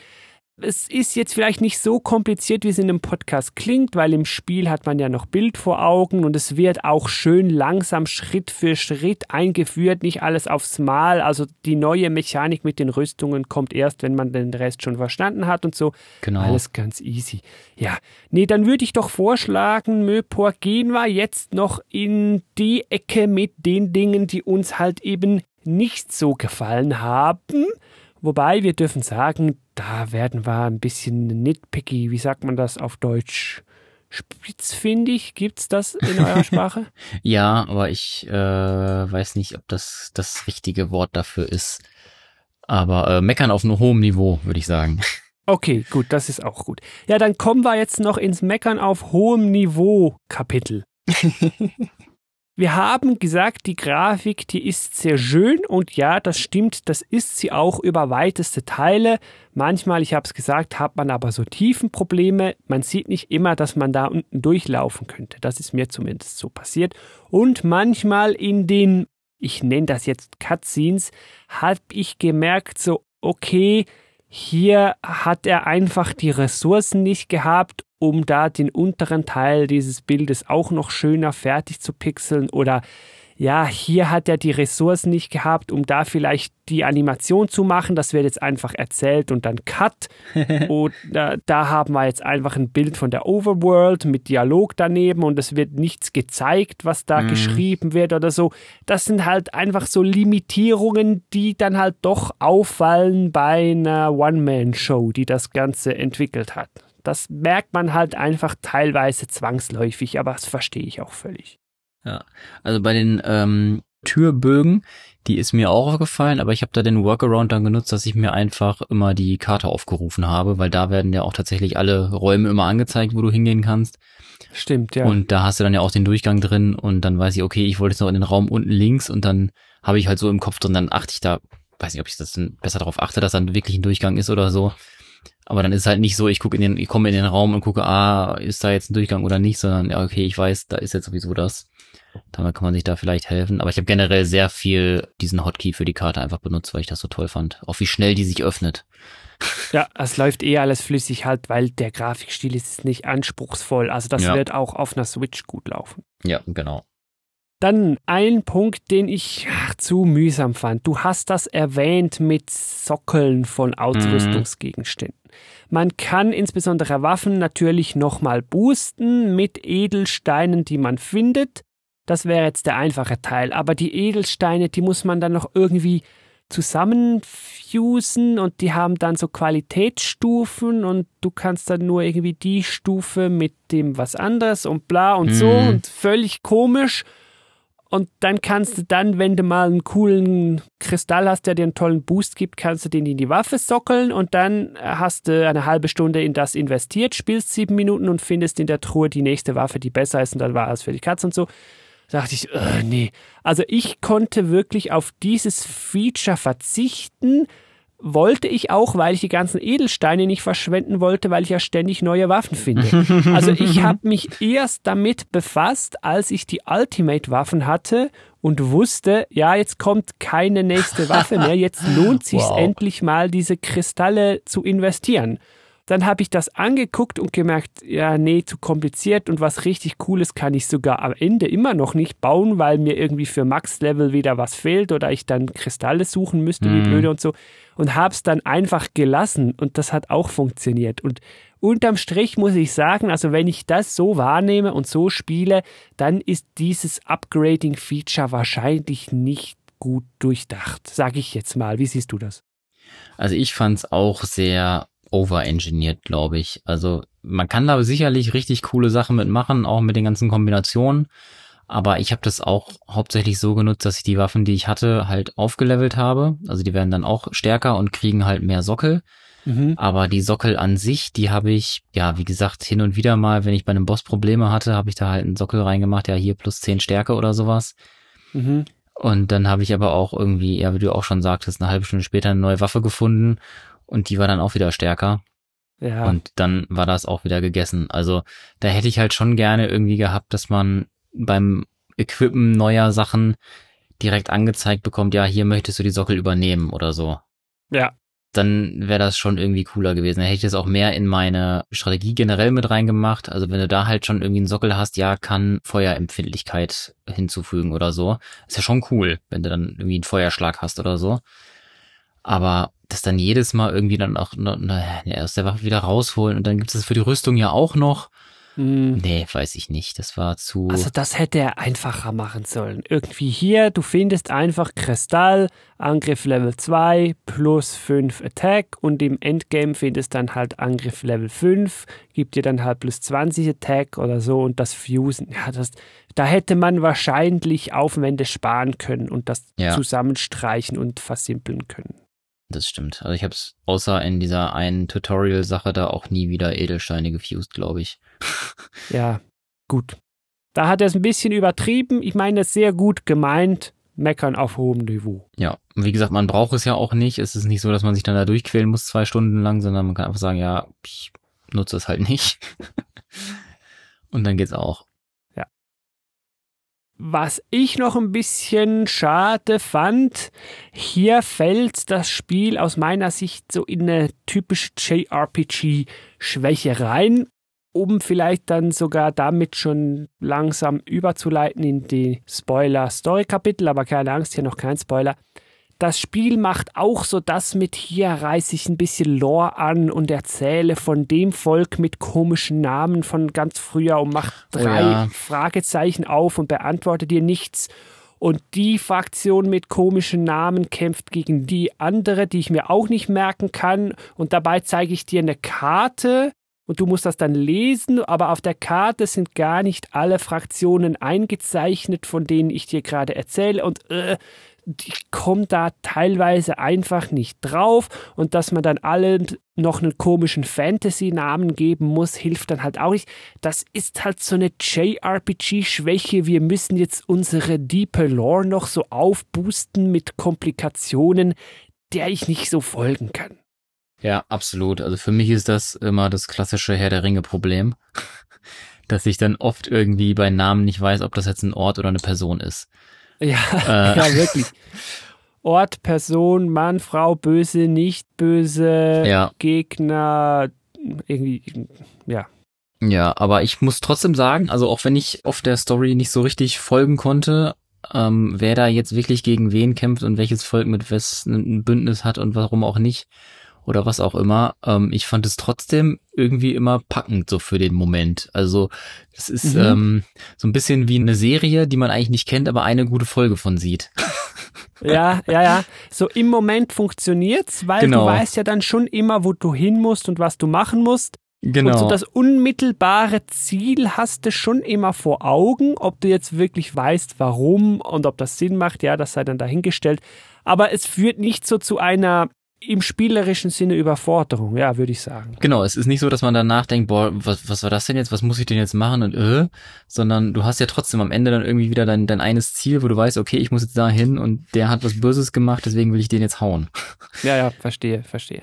A: Es ist jetzt vielleicht nicht so kompliziert, wie es in einem Podcast klingt, weil im Spiel hat man ja noch Bild vor Augen und es wird auch schön langsam Schritt für Schritt eingeführt, nicht alles aufs Mal. Also die neue Mechanik mit den Rüstungen kommt erst, wenn man den Rest schon verstanden hat und so.
B: Genau.
A: Alles ganz easy. Ja, nee, dann würde ich doch vorschlagen, Möpor, gehen wir jetzt noch in die Ecke mit den Dingen, die uns halt eben nicht so gefallen haben. Wobei wir dürfen sagen, da werden wir ein bisschen nitpicky. Wie sagt man das auf Deutsch? Spitzfindig? Gibt's das in eurer Sprache?
B: Ja, aber ich äh, weiß nicht, ob das das richtige Wort dafür ist. Aber äh, meckern auf einem hohem Niveau, würde ich sagen.
A: Okay, gut, das ist auch gut. Ja, dann kommen wir jetzt noch ins Meckern auf hohem Niveau Kapitel. Wir haben gesagt, die Grafik, die ist sehr schön und ja, das stimmt, das ist sie auch über weiteste Teile. Manchmal, ich habe es gesagt, hat man aber so Tiefenprobleme. Man sieht nicht immer, dass man da unten durchlaufen könnte. Das ist mir zumindest so passiert. Und manchmal in den, ich nenne das jetzt Cutscenes, habe ich gemerkt, so, okay, hier hat er einfach die Ressourcen nicht gehabt, um da den unteren Teil dieses Bildes auch noch schöner fertig zu pixeln oder ja, hier hat er die Ressourcen nicht gehabt, um da vielleicht die Animation zu machen. Das wird jetzt einfach erzählt und dann Cut. Oder da haben wir jetzt einfach ein Bild von der Overworld mit Dialog daneben und es wird nichts gezeigt, was da
B: Mhm.
A: geschrieben wird oder so. Das sind halt einfach so Limitierungen, die dann halt doch auffallen bei einer One-Man-Show, die das Ganze entwickelt hat. Das merkt man halt einfach teilweise zwangsläufig, aber das verstehe ich auch völlig.
B: Ja, also bei den ähm, Türbögen, die ist mir auch aufgefallen, aber ich habe da den Workaround dann genutzt, dass ich mir einfach immer die Karte aufgerufen habe, weil da werden ja auch tatsächlich alle Räume immer angezeigt, wo du hingehen kannst.
A: Stimmt, ja.
B: Und da hast du dann ja auch den Durchgang drin und dann weiß ich, okay, ich wollte jetzt noch in den Raum unten links und dann habe ich halt so im Kopf drin, dann achte ich da, weiß nicht, ob ich das dann besser darauf achte, dass dann wirklich ein Durchgang ist oder so. Aber dann ist es halt nicht so, ich gucke in den, ich komme in den Raum und gucke, ah, ist da jetzt ein Durchgang oder nicht, sondern ja, okay, ich weiß, da ist jetzt sowieso das. Damit kann man sich da vielleicht helfen. Aber ich habe generell sehr viel diesen Hotkey für die Karte einfach benutzt, weil ich das so toll fand. Auch wie schnell die sich öffnet.
A: Ja, es läuft eh alles flüssig halt, weil der Grafikstil ist nicht anspruchsvoll. Also das
B: Ja.
A: wird auch auf einer Switch gut laufen.
B: Ja, genau.
A: Dann ein Punkt, den ich ach, zu mühsam fand. Du hast das erwähnt mit Sockeln von Ausrüstungsgegenständen. Man kann insbesondere Waffen natürlich nochmal boosten mit Edelsteinen, die man findet. Das wäre jetzt der einfache Teil. Aber die Edelsteine, die muss man dann noch irgendwie zusammenfusen und die haben dann so Qualitätsstufen und du kannst dann nur irgendwie die Stufe mit dem was anderes und bla und so
B: Mhm.
A: und völlig komisch. Und dann kannst du dann, wenn du mal einen coolen Kristall hast, der dir einen tollen Boost gibt, kannst du den in die Waffe sockeln und dann hast du eine halbe Stunde in das investiert, spielst sieben Minuten und findest in der Truhe die nächste Waffe, die besser ist und dann war es für die Katze und so. Da dachte ich, äh, nee. Also ich konnte wirklich auf dieses Feature verzichten, wollte ich auch, weil ich die ganzen Edelsteine nicht verschwenden wollte, weil ich ja ständig neue Waffen finde. Also ich habe mich erst damit befasst, als ich die Ultimate-Waffen hatte und wusste, ja, jetzt kommt keine nächste Waffe mehr, jetzt lohnt sich
B: Wow.
A: endlich mal, diese Kristalle zu investieren. Dann habe ich das angeguckt und gemerkt, ja, nee, zu kompliziert und was richtig Cooles kann ich sogar am Ende immer noch nicht bauen, weil mir irgendwie für Max-Level wieder was fehlt oder ich dann Kristalle suchen müsste, wie
B: Mhm.
A: blöde und so. Und habe es dann einfach gelassen und das hat auch funktioniert. Und unterm Strich muss ich sagen, also wenn ich das so wahrnehme und so spiele, dann ist dieses Upgrading-Feature wahrscheinlich nicht gut durchdacht, sage ich jetzt mal. Wie siehst du das?
B: Also ich fand's auch sehr overengineert, glaube ich. Also man kann da sicherlich richtig coole Sachen mitmachen, auch mit den ganzen Kombinationen. Aber ich habe das auch hauptsächlich so genutzt, dass ich die Waffen, die ich hatte, halt aufgelevelt habe. Also die werden dann auch stärker und kriegen halt mehr Sockel.
A: Mhm.
B: Aber die Sockel an sich, die habe ich, ja, wie gesagt, hin und wieder mal, wenn ich bei einem Boss Probleme hatte, habe ich da halt einen Sockel reingemacht, ja, hier plus 10 Stärke oder sowas.
A: Mhm.
B: Und dann habe ich aber auch irgendwie, ja, wie du auch schon sagtest, eine halbe Stunde später eine neue Waffe gefunden und die war dann auch wieder stärker.
A: Ja.
B: Und dann war das auch wieder gegessen. Also da hätte ich halt schon gerne irgendwie gehabt, dass man beim Equippen neuer Sachen direkt angezeigt bekommt, ja, hier möchtest du die Sockel übernehmen oder so.
A: ja.
B: Dann wäre das schon irgendwie cooler gewesen. Dann hätte ich das auch mehr in meine Strategie generell mit reingemacht. Also wenn du da halt schon irgendwie einen Sockel hast, ja, kann Feuerempfindlichkeit hinzufügen oder so. Ist ja schon cool, wenn du dann irgendwie einen Feuerschlag hast oder so. Aber das dann jedes Mal irgendwie dann auch na, aus der Waffe wieder rausholen und dann gibt es das für die Rüstung ja auch noch.
A: Mhm.
B: Nee, weiß ich nicht. Das war zu.
A: Also das hätte er einfacher machen sollen. Irgendwie hier, du findest einfach Kristall, Angriff Level 2 plus 5 Attack und im Endgame findest dann halt Angriff Level 5, gibt dir dann halt plus 20 Attack oder so und das Fusen. Ja, das, da hätte man wahrscheinlich Aufwände sparen können und das
B: Ja.
A: zusammenstreichen und versimpeln können.
B: Das stimmt. Also ich habe es außer in dieser einen Tutorial-Sache da auch nie wieder Edelsteine gefused, glaube ich.
A: Ja, gut. Da hat er es ein bisschen übertrieben. Ich meine, es ist sehr gut gemeint. Meckern auf hohem Niveau.
B: Ja, wie gesagt, man braucht es ja auch nicht. Es ist nicht so, dass man sich dann da durchquälen muss zwei Stunden lang, sondern man kann einfach sagen, ja, ich nutze es halt nicht. und dann geht's auch.
A: Was ich noch ein bisschen schade fand, hier fällt das Spiel aus meiner Sicht so in eine typische JRPG-Schwäche rein, um vielleicht dann sogar damit schon langsam überzuleiten in die Spoiler-Story-Kapitel, aber keine Angst, hier noch kein Spoiler. Das Spiel macht auch so das mit, hier reiße ich ein bisschen Lore an und erzähle von dem Volk mit komischen Namen von ganz früher und macht
B: Oh
A: drei
B: ja.
A: Fragezeichen auf und beantworte dir nichts. Und die Fraktion mit komischen Namen kämpft gegen die andere, die ich mir auch nicht merken kann. Und dabei zeige ich dir eine Karte und du musst das dann lesen, aber auf der Karte sind gar nicht alle Fraktionen eingezeichnet, von denen ich dir gerade erzähle. Und äh, ich komme da teilweise einfach nicht drauf. Und dass man dann allen noch einen komischen Fantasy-Namen geben muss, hilft dann halt auch nicht. Das ist halt so eine JRPG-Schwäche. Wir müssen jetzt unsere Deeper Lore noch so aufboosten mit Komplikationen, der ich nicht so folgen kann.
B: Ja, absolut. Also für mich ist das immer das klassische Herr der Ringe-Problem, dass ich dann oft irgendwie bei Namen nicht weiß, ob das jetzt ein Ort oder eine Person ist.
A: Ja, äh. ja wirklich. Ort, Person, Mann, Frau, böse, nicht böse, ja. Gegner, irgendwie, ja.
B: Ja, aber ich muss trotzdem sagen, also auch wenn ich auf der Story nicht so richtig folgen konnte, ähm, wer da jetzt wirklich gegen wen kämpft und welches Volk mit was ein Bündnis hat und warum auch nicht oder was auch immer. Ähm, ich fand es trotzdem irgendwie immer packend so für den Moment. Also es ist mhm. ähm, so ein bisschen wie eine Serie, die man eigentlich nicht kennt, aber eine gute Folge von sieht.
A: Ja, ja, ja. So im Moment funktioniert's, weil genau. du weißt ja dann schon immer, wo du hin musst und was du machen musst. Genau. Und so das unmittelbare Ziel hast du schon immer vor Augen. Ob du jetzt wirklich weißt, warum und ob das Sinn macht, ja, das sei dann dahingestellt. Aber es führt nicht so zu einer im spielerischen Sinne Überforderung, ja, würde ich sagen.
B: Genau, es ist nicht so, dass man danach denkt, boah, was, was war das denn jetzt, was muss ich denn jetzt machen und äh, sondern du hast ja trotzdem am Ende dann irgendwie wieder dein, dein eines Ziel, wo du weißt, okay, ich muss jetzt da hin und der hat was Böses gemacht, deswegen will ich den jetzt hauen.
A: Ja, ja, verstehe, verstehe.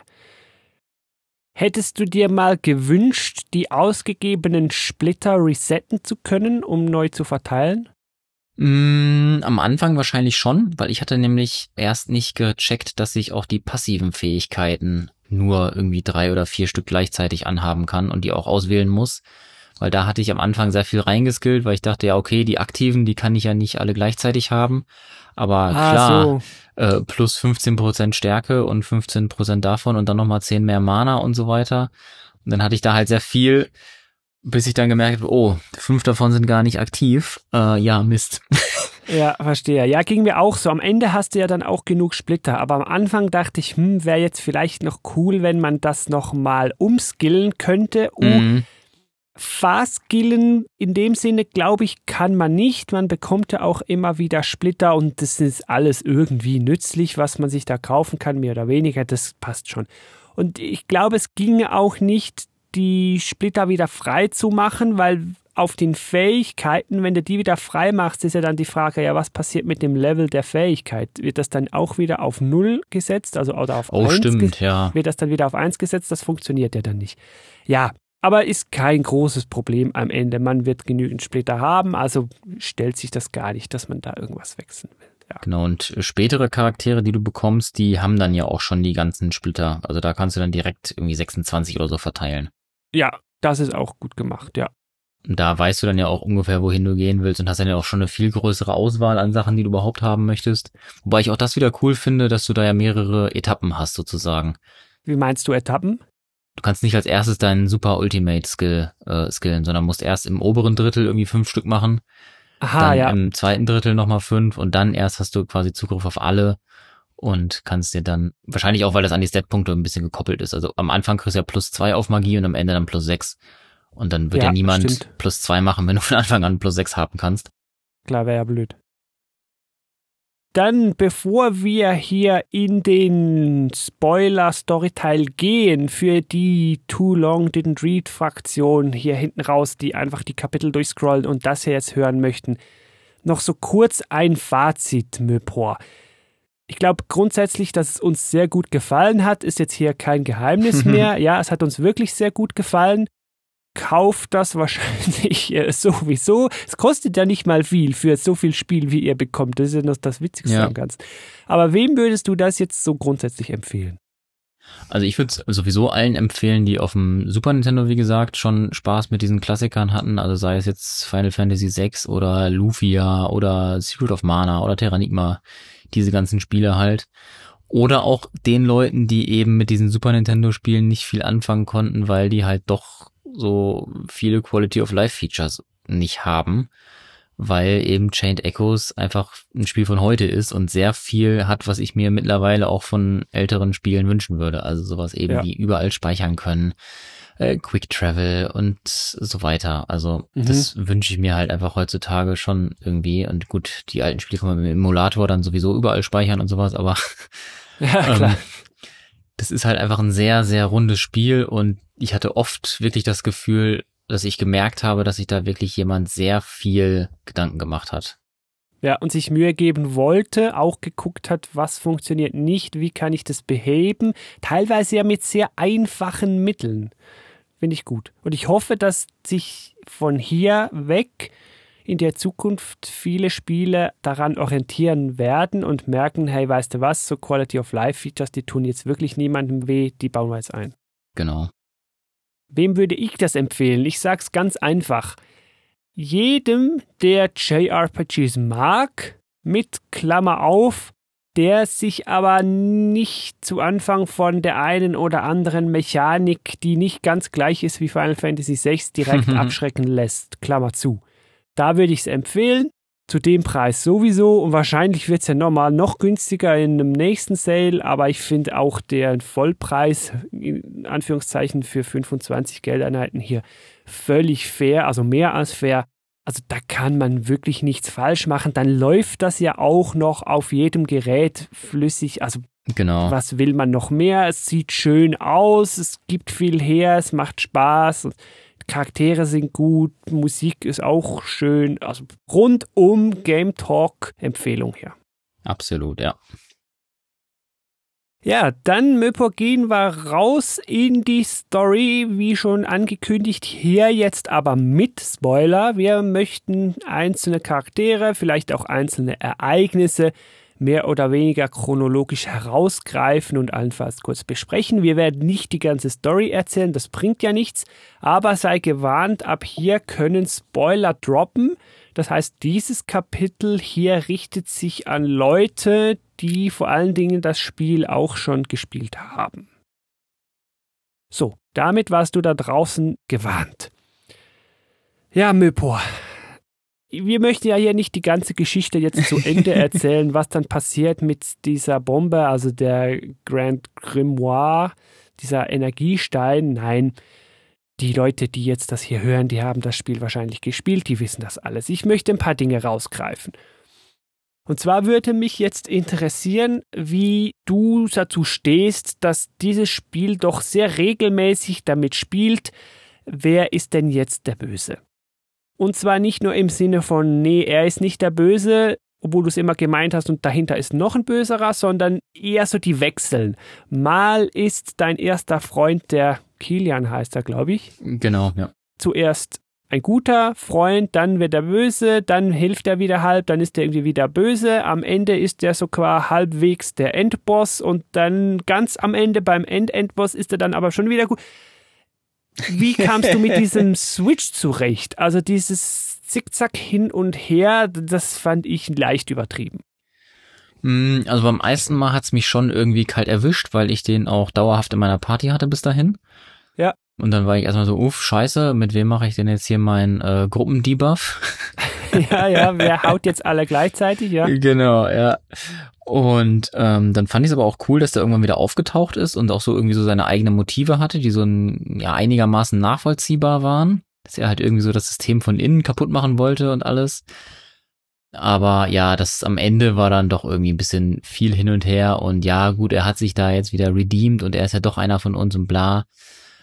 A: Hättest du dir mal gewünscht, die ausgegebenen Splitter resetten zu können, um neu zu verteilen?
B: Mm, am Anfang wahrscheinlich schon, weil ich hatte nämlich erst nicht gecheckt, dass ich auch die passiven Fähigkeiten nur irgendwie drei oder vier Stück gleichzeitig anhaben kann und die auch auswählen muss. Weil da hatte ich am Anfang sehr viel reingeskillt, weil ich dachte, ja, okay, die aktiven, die kann ich ja nicht alle gleichzeitig haben. Aber ah, klar, so. äh, plus 15% Stärke und 15% davon und dann nochmal 10 mehr Mana und so weiter. Und dann hatte ich da halt sehr viel, bis ich dann gemerkt habe, oh, fünf davon sind gar nicht aktiv. Äh, ja, Mist.
A: Ja, verstehe. Ja, ging mir auch so. Am Ende hast du ja dann auch genug Splitter. Aber am Anfang dachte ich, hm, wäre jetzt vielleicht noch cool, wenn man das nochmal umskillen könnte. Uh, mhm. Fast-Skillen in dem Sinne, glaube ich, kann man nicht. Man bekommt ja auch immer wieder Splitter und das ist alles irgendwie nützlich, was man sich da kaufen kann, mehr oder weniger. Das passt schon. Und ich glaube, es ginge auch nicht, die Splitter wieder frei zu machen, weil auf den Fähigkeiten, wenn du die wieder frei machst, ist ja dann die Frage, ja, was passiert mit dem Level der Fähigkeit? Wird das dann auch wieder auf Null gesetzt, also oder auf
B: oh, 1? stimmt, ja.
A: Wird das dann wieder auf 1 gesetzt? Das funktioniert ja dann nicht. Ja, aber ist kein großes Problem am Ende. Man wird genügend Splitter haben, also stellt sich das gar nicht, dass man da irgendwas wechseln will. Ja.
B: Genau, und spätere Charaktere, die du bekommst, die haben dann ja auch schon die ganzen Splitter. Also da kannst du dann direkt irgendwie 26 oder so verteilen.
A: Ja, das ist auch gut gemacht, ja.
B: Da weißt du dann ja auch ungefähr, wohin du gehen willst und hast dann ja auch schon eine viel größere Auswahl an Sachen, die du überhaupt haben möchtest. Wobei ich auch das wieder cool finde, dass du da ja mehrere Etappen hast sozusagen.
A: Wie meinst du Etappen?
B: Du kannst nicht als erstes deinen Super Ultimate Skill äh, skillen, sondern musst erst im oberen Drittel irgendwie fünf Stück machen. Aha, dann ja. im zweiten Drittel nochmal fünf und dann erst hast du quasi Zugriff auf alle und kannst dir dann, wahrscheinlich auch, weil das an die Stat-Punkte ein bisschen gekoppelt ist. Also am Anfang kriegst du ja plus zwei auf Magie und am Ende dann plus sechs. Und dann wird ja, ja niemand stimmt. plus zwei machen, wenn du von Anfang an plus sechs haben kannst.
A: Klar, wäre ja blöd. Dann, bevor wir hier in den Spoiler-Storyteil gehen, für die Too Long Didn't Read-Fraktion hier hinten raus, die einfach die Kapitel durchscrollen und das hier jetzt hören möchten, noch so kurz ein Fazit, Möpor. Ich glaube grundsätzlich, dass es uns sehr gut gefallen hat, ist jetzt hier kein Geheimnis mehr. Ja, es hat uns wirklich sehr gut gefallen. Kauft das wahrscheinlich äh, sowieso. Es kostet ja nicht mal viel für so viel Spiel, wie ihr bekommt. Das ist ja noch das Witzigste ja. am Ganzen. Aber wem würdest du das jetzt so grundsätzlich empfehlen?
B: Also ich würde sowieso allen empfehlen, die auf dem Super Nintendo, wie gesagt, schon Spaß mit diesen Klassikern hatten. Also sei es jetzt Final Fantasy VI oder Lufia oder Secret of Mana oder Terranigma diese ganzen Spiele halt. Oder auch den Leuten, die eben mit diesen Super Nintendo Spielen nicht viel anfangen konnten, weil die halt doch so viele Quality of Life Features nicht haben, weil eben Chained Echoes einfach ein Spiel von heute ist und sehr viel hat, was ich mir mittlerweile auch von älteren Spielen wünschen würde. Also sowas eben ja. wie überall speichern können, äh, Quick Travel und so weiter. Also mhm. das wünsche ich mir halt einfach heutzutage schon irgendwie. Und gut, die alten Spiele kann man mit dem Emulator dann sowieso überall speichern und sowas, aber ja, klar. Ähm, das ist halt einfach ein sehr, sehr rundes Spiel und ich hatte oft wirklich das Gefühl, dass ich gemerkt habe, dass sich da wirklich jemand sehr viel Gedanken gemacht hat.
A: Ja, und sich Mühe geben wollte, auch geguckt hat, was funktioniert nicht, wie kann ich das beheben, teilweise ja mit sehr einfachen Mitteln. Finde ich gut. Und ich hoffe, dass sich von hier weg in der Zukunft viele Spiele daran orientieren werden und merken, hey, weißt du was, so Quality of Life Features, die tun jetzt wirklich niemandem weh, die bauen wir jetzt ein.
B: Genau.
A: Wem würde ich das empfehlen? Ich sag's ganz einfach. Jedem, der JRPGs mag, mit Klammer auf, der sich aber nicht zu Anfang von der einen oder anderen Mechanik, die nicht ganz gleich ist wie Final Fantasy VI, direkt abschrecken lässt. Klammer zu. Da würde ich es empfehlen. Zu dem Preis sowieso und wahrscheinlich wird es ja normal noch günstiger in einem nächsten Sale, aber ich finde auch der Vollpreis, in Anführungszeichen, für 25 Geldeinheiten hier völlig fair, also mehr als fair. Also da kann man wirklich nichts falsch machen. Dann läuft das ja auch noch auf jedem Gerät flüssig. Also
B: Genau.
A: was will man noch mehr? Es sieht schön aus, es gibt viel her, es macht Spaß. Charaktere sind gut, Musik ist auch schön. Also rundum Game Talk Empfehlung hier.
B: Absolut, ja.
A: Ja, dann Möper gehen wir raus in die Story, wie schon angekündigt, hier jetzt aber mit Spoiler. Wir möchten einzelne Charaktere, vielleicht auch einzelne Ereignisse mehr oder weniger chronologisch herausgreifen und allenfalls kurz besprechen. Wir werden nicht die ganze Story erzählen, das bringt ja nichts, aber sei gewarnt, ab hier können Spoiler droppen. Das heißt, dieses Kapitel hier richtet sich an Leute, die vor allen Dingen das Spiel auch schon gespielt haben. So, damit warst du da draußen gewarnt. Ja, Möpor, wir möchten ja hier nicht die ganze Geschichte jetzt zu Ende erzählen, was dann passiert mit dieser Bombe, also der Grand Grimoire, dieser Energiestein. Nein, die Leute, die jetzt das hier hören, die haben das Spiel wahrscheinlich gespielt, die wissen das alles. Ich möchte ein paar Dinge rausgreifen. Und zwar würde mich jetzt interessieren, wie du dazu stehst, dass dieses Spiel doch sehr regelmäßig damit spielt, wer ist denn jetzt der Böse? Und zwar nicht nur im Sinne von, nee, er ist nicht der Böse, obwohl du es immer gemeint hast und dahinter ist noch ein Böserer, sondern eher so die Wechseln. Mal ist dein erster Freund, der Kilian heißt er, glaube ich.
B: Genau, ja.
A: Zuerst ein guter Freund, dann wird er böse, dann hilft er wieder halb, dann ist er irgendwie wieder böse. Am Ende ist er sogar halbwegs der Endboss und dann ganz am Ende beim End-Endboss ist er dann aber schon wieder gut. Wie kamst du mit diesem Switch zurecht? Also dieses Zickzack hin und her, das fand ich leicht übertrieben.
B: Mm, Also beim ersten Mal hat's mich schon irgendwie kalt erwischt, weil ich den auch dauerhaft in meiner Party hatte bis dahin.
A: Ja.
B: Und dann war ich erstmal so, uff, scheiße, mit wem mache ich denn jetzt hier meinen äh, Gruppendebuff?
A: Ja, ja, wer haut jetzt alle gleichzeitig, ja?
B: Genau, ja. Und ähm, dann fand ich es aber auch cool, dass der irgendwann wieder aufgetaucht ist und auch so irgendwie so seine eigenen Motive hatte, die so ein, ja, einigermaßen nachvollziehbar waren. Dass er halt irgendwie so das System von innen kaputt machen wollte und alles. Aber ja, das am Ende war dann doch irgendwie ein bisschen viel hin und her und ja, gut, er hat sich da jetzt wieder redeemed und er ist ja doch einer von uns und bla.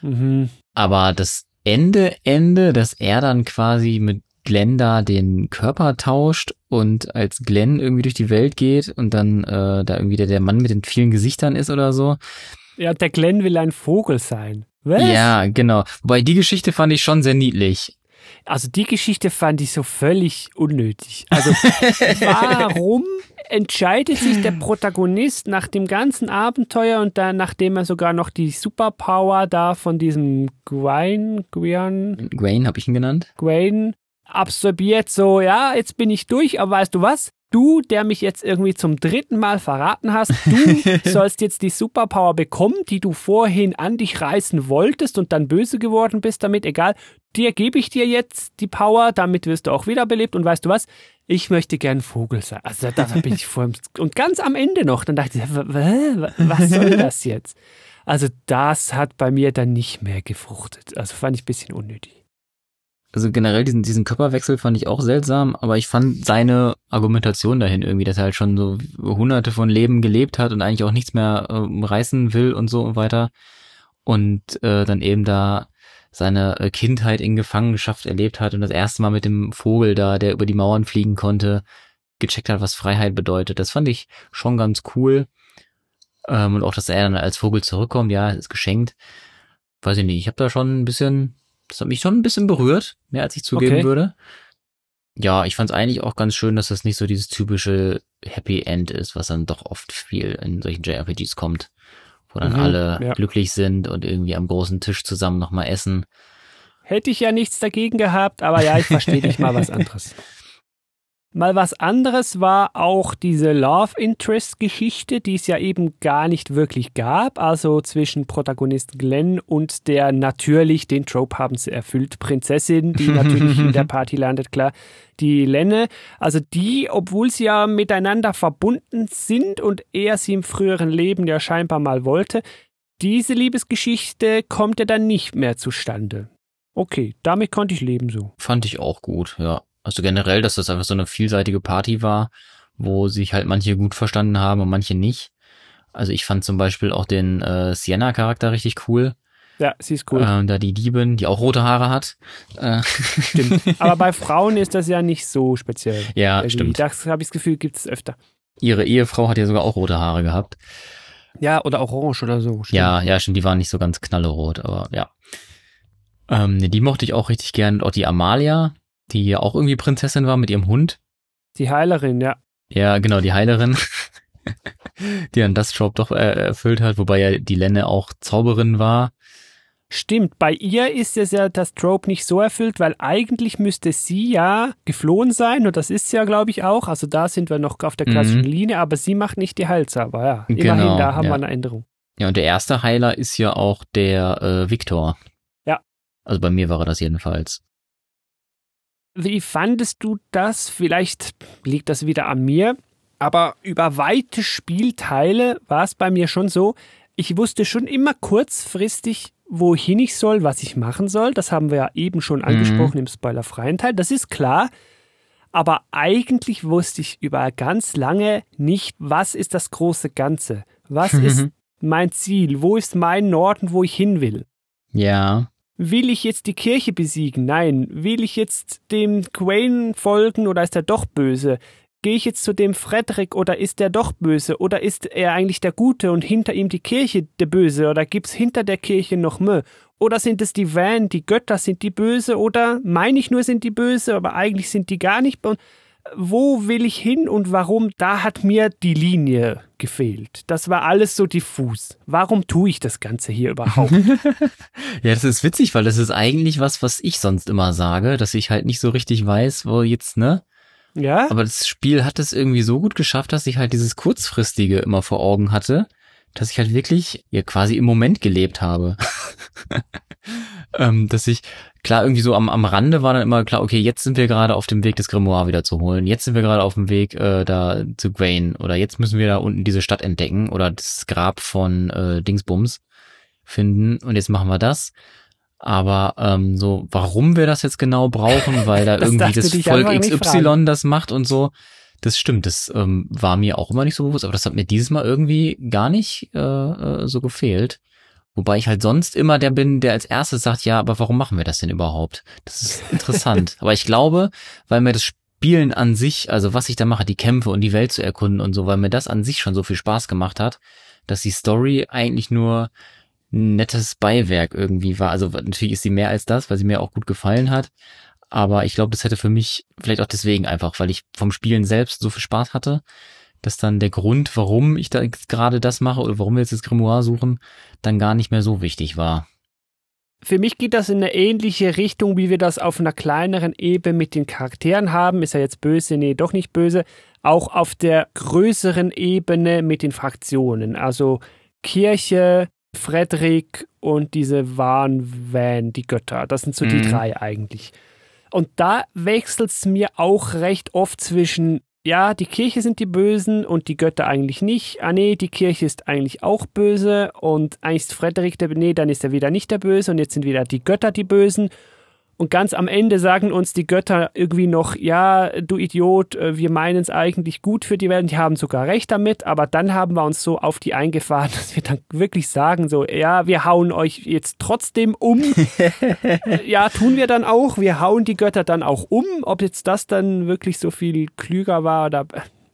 A: Mhm.
B: Aber das Ende, Ende, dass er dann quasi mit Glenn da den Körper tauscht und als Glenn irgendwie durch die Welt geht und dann äh, da irgendwie der, der Mann mit den vielen Gesichtern ist oder so.
A: Ja, der Glenn will ein Vogel sein. Was?
B: Ja, genau. Wobei die Geschichte fand ich schon sehr niedlich.
A: Also die Geschichte fand ich so völlig unnötig. Also warum entscheidet sich der Protagonist nach dem ganzen Abenteuer und dann, nachdem er sogar noch die Superpower da von diesem Gwain, Gwian,
B: Gwaine habe ich ihn genannt.
A: Gwain absorbiert, so, ja, jetzt bin ich durch, aber weißt du was? Du, der mich jetzt irgendwie zum dritten Mal verraten hast, du sollst jetzt die Superpower bekommen, die du vorhin an dich reißen wolltest und dann böse geworden bist damit, egal, dir gebe ich dir jetzt die Power, damit wirst du auch wiederbelebt und weißt du was? Ich möchte gern Vogel sein. Also da bin ich vor und ganz am Ende noch, dann dachte ich, was soll das jetzt? Also das hat bei mir dann nicht mehr gefruchtet. Also fand ich ein bisschen unnötig.
B: Also generell diesen, diesen Körperwechsel fand ich auch seltsam, aber ich fand seine Argumentation dahin irgendwie, dass er halt schon so hunderte von Leben gelebt hat und eigentlich auch nichts mehr ähm, reißen will und so weiter. Und äh, dann eben da seine äh, Kindheit in Gefangenschaft erlebt hat und das erste Mal mit dem Vogel da, der über die Mauern fliegen konnte, gecheckt hat, was Freiheit bedeutet. Das fand ich schon ganz cool. Ähm, und auch, dass er dann als Vogel zurückkommt, ja, ist geschenkt. Weiß ich nicht, ich habe da schon ein bisschen, das hat mich schon ein bisschen berührt, mehr als ich zugeben
A: Okay.
B: würde. Ja, ich fand es eigentlich auch ganz schön, dass das nicht so dieses typische Happy End ist, was dann doch oft viel in solchen JRPGs kommt. Wo dann
A: Mhm,
B: alle
A: ja.
B: glücklich sind und irgendwie am großen Tisch zusammen nochmal essen.
A: Hätte ich ja nichts dagegen gehabt, aber ja, ich verstehe dich mal was anderes. Mal was anderes war auch diese Love Interest Geschichte, die es ja eben gar nicht wirklich gab, also zwischen Protagonist Glenn und der natürlich, den Trope haben sie erfüllt, Prinzessin, die natürlich in der Party landet, klar, die Lenne. Also die, obwohl sie ja miteinander verbunden sind und er sie im früheren Leben ja scheinbar mal wollte, diese Liebesgeschichte kommt ja dann nicht mehr zustande. Okay, damit konnte ich leben so.
B: Fand ich auch gut, ja. Also generell, dass das einfach so eine vielseitige Party war, wo sich halt manche gut verstanden haben und manche nicht. Also ich fand zum Beispiel auch den äh, Sienna-Charakter richtig cool.
A: Ja, sie ist cool.
B: Ähm, da die Diebin, die auch rote Haare hat. Äh,
A: Stimmt. Aber bei Frauen ist das ja nicht so speziell.
B: ja,
A: Irgendwie.
B: stimmt.
A: Das habe ich das Gefühl, gibt es öfter.
B: Ihre Ehefrau hat ja sogar auch rote Haare gehabt.
A: Ja, oder orange oder so. Stimmt.
B: Ja, ja, stimmt, die waren nicht so ganz knallerot, aber ja. Ähm, nee, die mochte ich auch richtig gern. Und auch die Amalia, die ja auch irgendwie Prinzessin war mit ihrem Hund.
A: Die Heilerin, ja.
B: Ja, genau, die Heilerin, die dann das Job doch äh, erfüllt hat, wobei ja die Lenne auch Zauberin war.
A: Stimmt, bei ihr ist es ja das Trope nicht so erfüllt, weil eigentlich müsste sie ja geflohen sein und das ist sie ja, glaube ich, auch. Also da sind wir noch auf der klassischen
B: Mhm.
A: Linie, aber sie macht nicht die Heilzauber, ja.
B: Genau,
A: Immerhin, da haben
B: ja.
A: wir eine Änderung.
B: Ja, und der erste Heiler ist ja auch der äh, Viktor.
A: Ja.
B: Also bei mir war er das jedenfalls.
A: Wie fandest du das? Vielleicht liegt das wieder an mir, aber über weite Spielteile war es bei mir schon so, ich wusste schon immer kurzfristig, wohin ich soll, was ich machen soll. Das haben wir ja eben schon angesprochen im spoilerfreien Teil. Das ist klar. Aber eigentlich wusste ich über ganz lange nicht, was ist das große Ganze? Was ist mein Ziel? Wo ist mein Norden, wo ich hin will?
B: Ja.
A: Will ich jetzt die Kirche besiegen? Nein. Will ich jetzt dem Quain folgen oder ist er doch böse? Gehe ich jetzt zu dem Frederick oder ist er doch böse? Oder ist er eigentlich der Gute und hinter ihm die Kirche der Böse? Oder gibt's hinter der Kirche noch mehr? Oder sind es die Van, die Götter sind die böse? Oder meine ich nur sind die böse, aber eigentlich sind die gar nicht böse? Wo will ich hin und warum? Da hat mir die Linie gefehlt. Das war alles so diffus. Warum tue ich das Ganze hier überhaupt?
B: Ja, das ist witzig, weil das ist eigentlich was, was ich sonst immer sage, dass ich halt nicht so richtig weiß, wo jetzt, ne?
A: ja?
B: Aber das Spiel hat es irgendwie so gut geschafft, dass ich halt dieses kurzfristige immer vor Augen hatte, dass ich halt wirklich ja quasi im Moment gelebt habe. ähm, dass ich, klar, irgendwie so am, am Rande war dann immer klar, okay, jetzt sind wir gerade auf dem Weg, das Grimoire wieder zu holen. Jetzt sind wir gerade auf dem Weg äh, da zu Gwaine. Oder jetzt müssen wir da unten diese Stadt entdecken oder das Grab von äh, Dingsbums finden. Und jetzt machen wir das. Aber ähm, so, warum wir das jetzt genau brauchen, weil da
A: Das
B: irgendwie das Volk XY das macht und so. Das stimmt, das ähm, war mir auch immer nicht so bewusst, aber das hat mir dieses Mal irgendwie gar nicht äh, äh, so gefehlt. Wobei ich halt sonst immer der bin, der als erstes sagt, ja, aber warum machen wir das denn überhaupt? Das ist interessant. aber ich glaube, weil mir das Spielen an sich, also was ich da mache, die Kämpfe und die Welt zu erkunden und so, weil mir das an sich schon so viel Spaß gemacht hat, dass die Story eigentlich nur ein nettes Beiwerk irgendwie war. Also natürlich ist sie mehr als das, weil sie mir auch gut gefallen hat. Aber ich glaube, das hätte für mich vielleicht auch deswegen einfach, weil ich vom Spielen selbst so viel Spaß hatte, dass dann der Grund, warum ich da gerade das mache oder warum wir jetzt das Grimoire suchen, dann gar nicht mehr so wichtig war.
A: Für mich geht das in eine ähnliche Richtung, wie wir das auf einer kleineren Ebene mit den Charakteren haben. Ist er jetzt böse? Nee, doch nicht böse. Auch auf der größeren Ebene mit den Fraktionen. Also Kirche, Frederik und diese Warn-Van, die Götter. Das sind so die
B: Mhm.
A: drei eigentlich. Und da wechselt es mir auch recht oft zwischen, ja, die Kirche sind die Bösen und die Götter eigentlich nicht. Ah nee, die Kirche ist eigentlich auch böse und eigentlich ist Frederik der, nee, dann ist er wieder nicht der Böse und jetzt sind wieder die Götter die Bösen. Und ganz am Ende sagen uns die Götter irgendwie noch, ja, du Idiot, äh, wir meinen es eigentlich gut für die Welt, die haben sogar recht damit, aber dann haben wir uns so auf die eingefahren, dass wir dann wirklich sagen, so, ja, wir hauen euch jetzt trotzdem um. ja, tun wir dann auch, wir hauen die Götter dann auch um. Ob jetzt das dann wirklich so viel klüger war oder,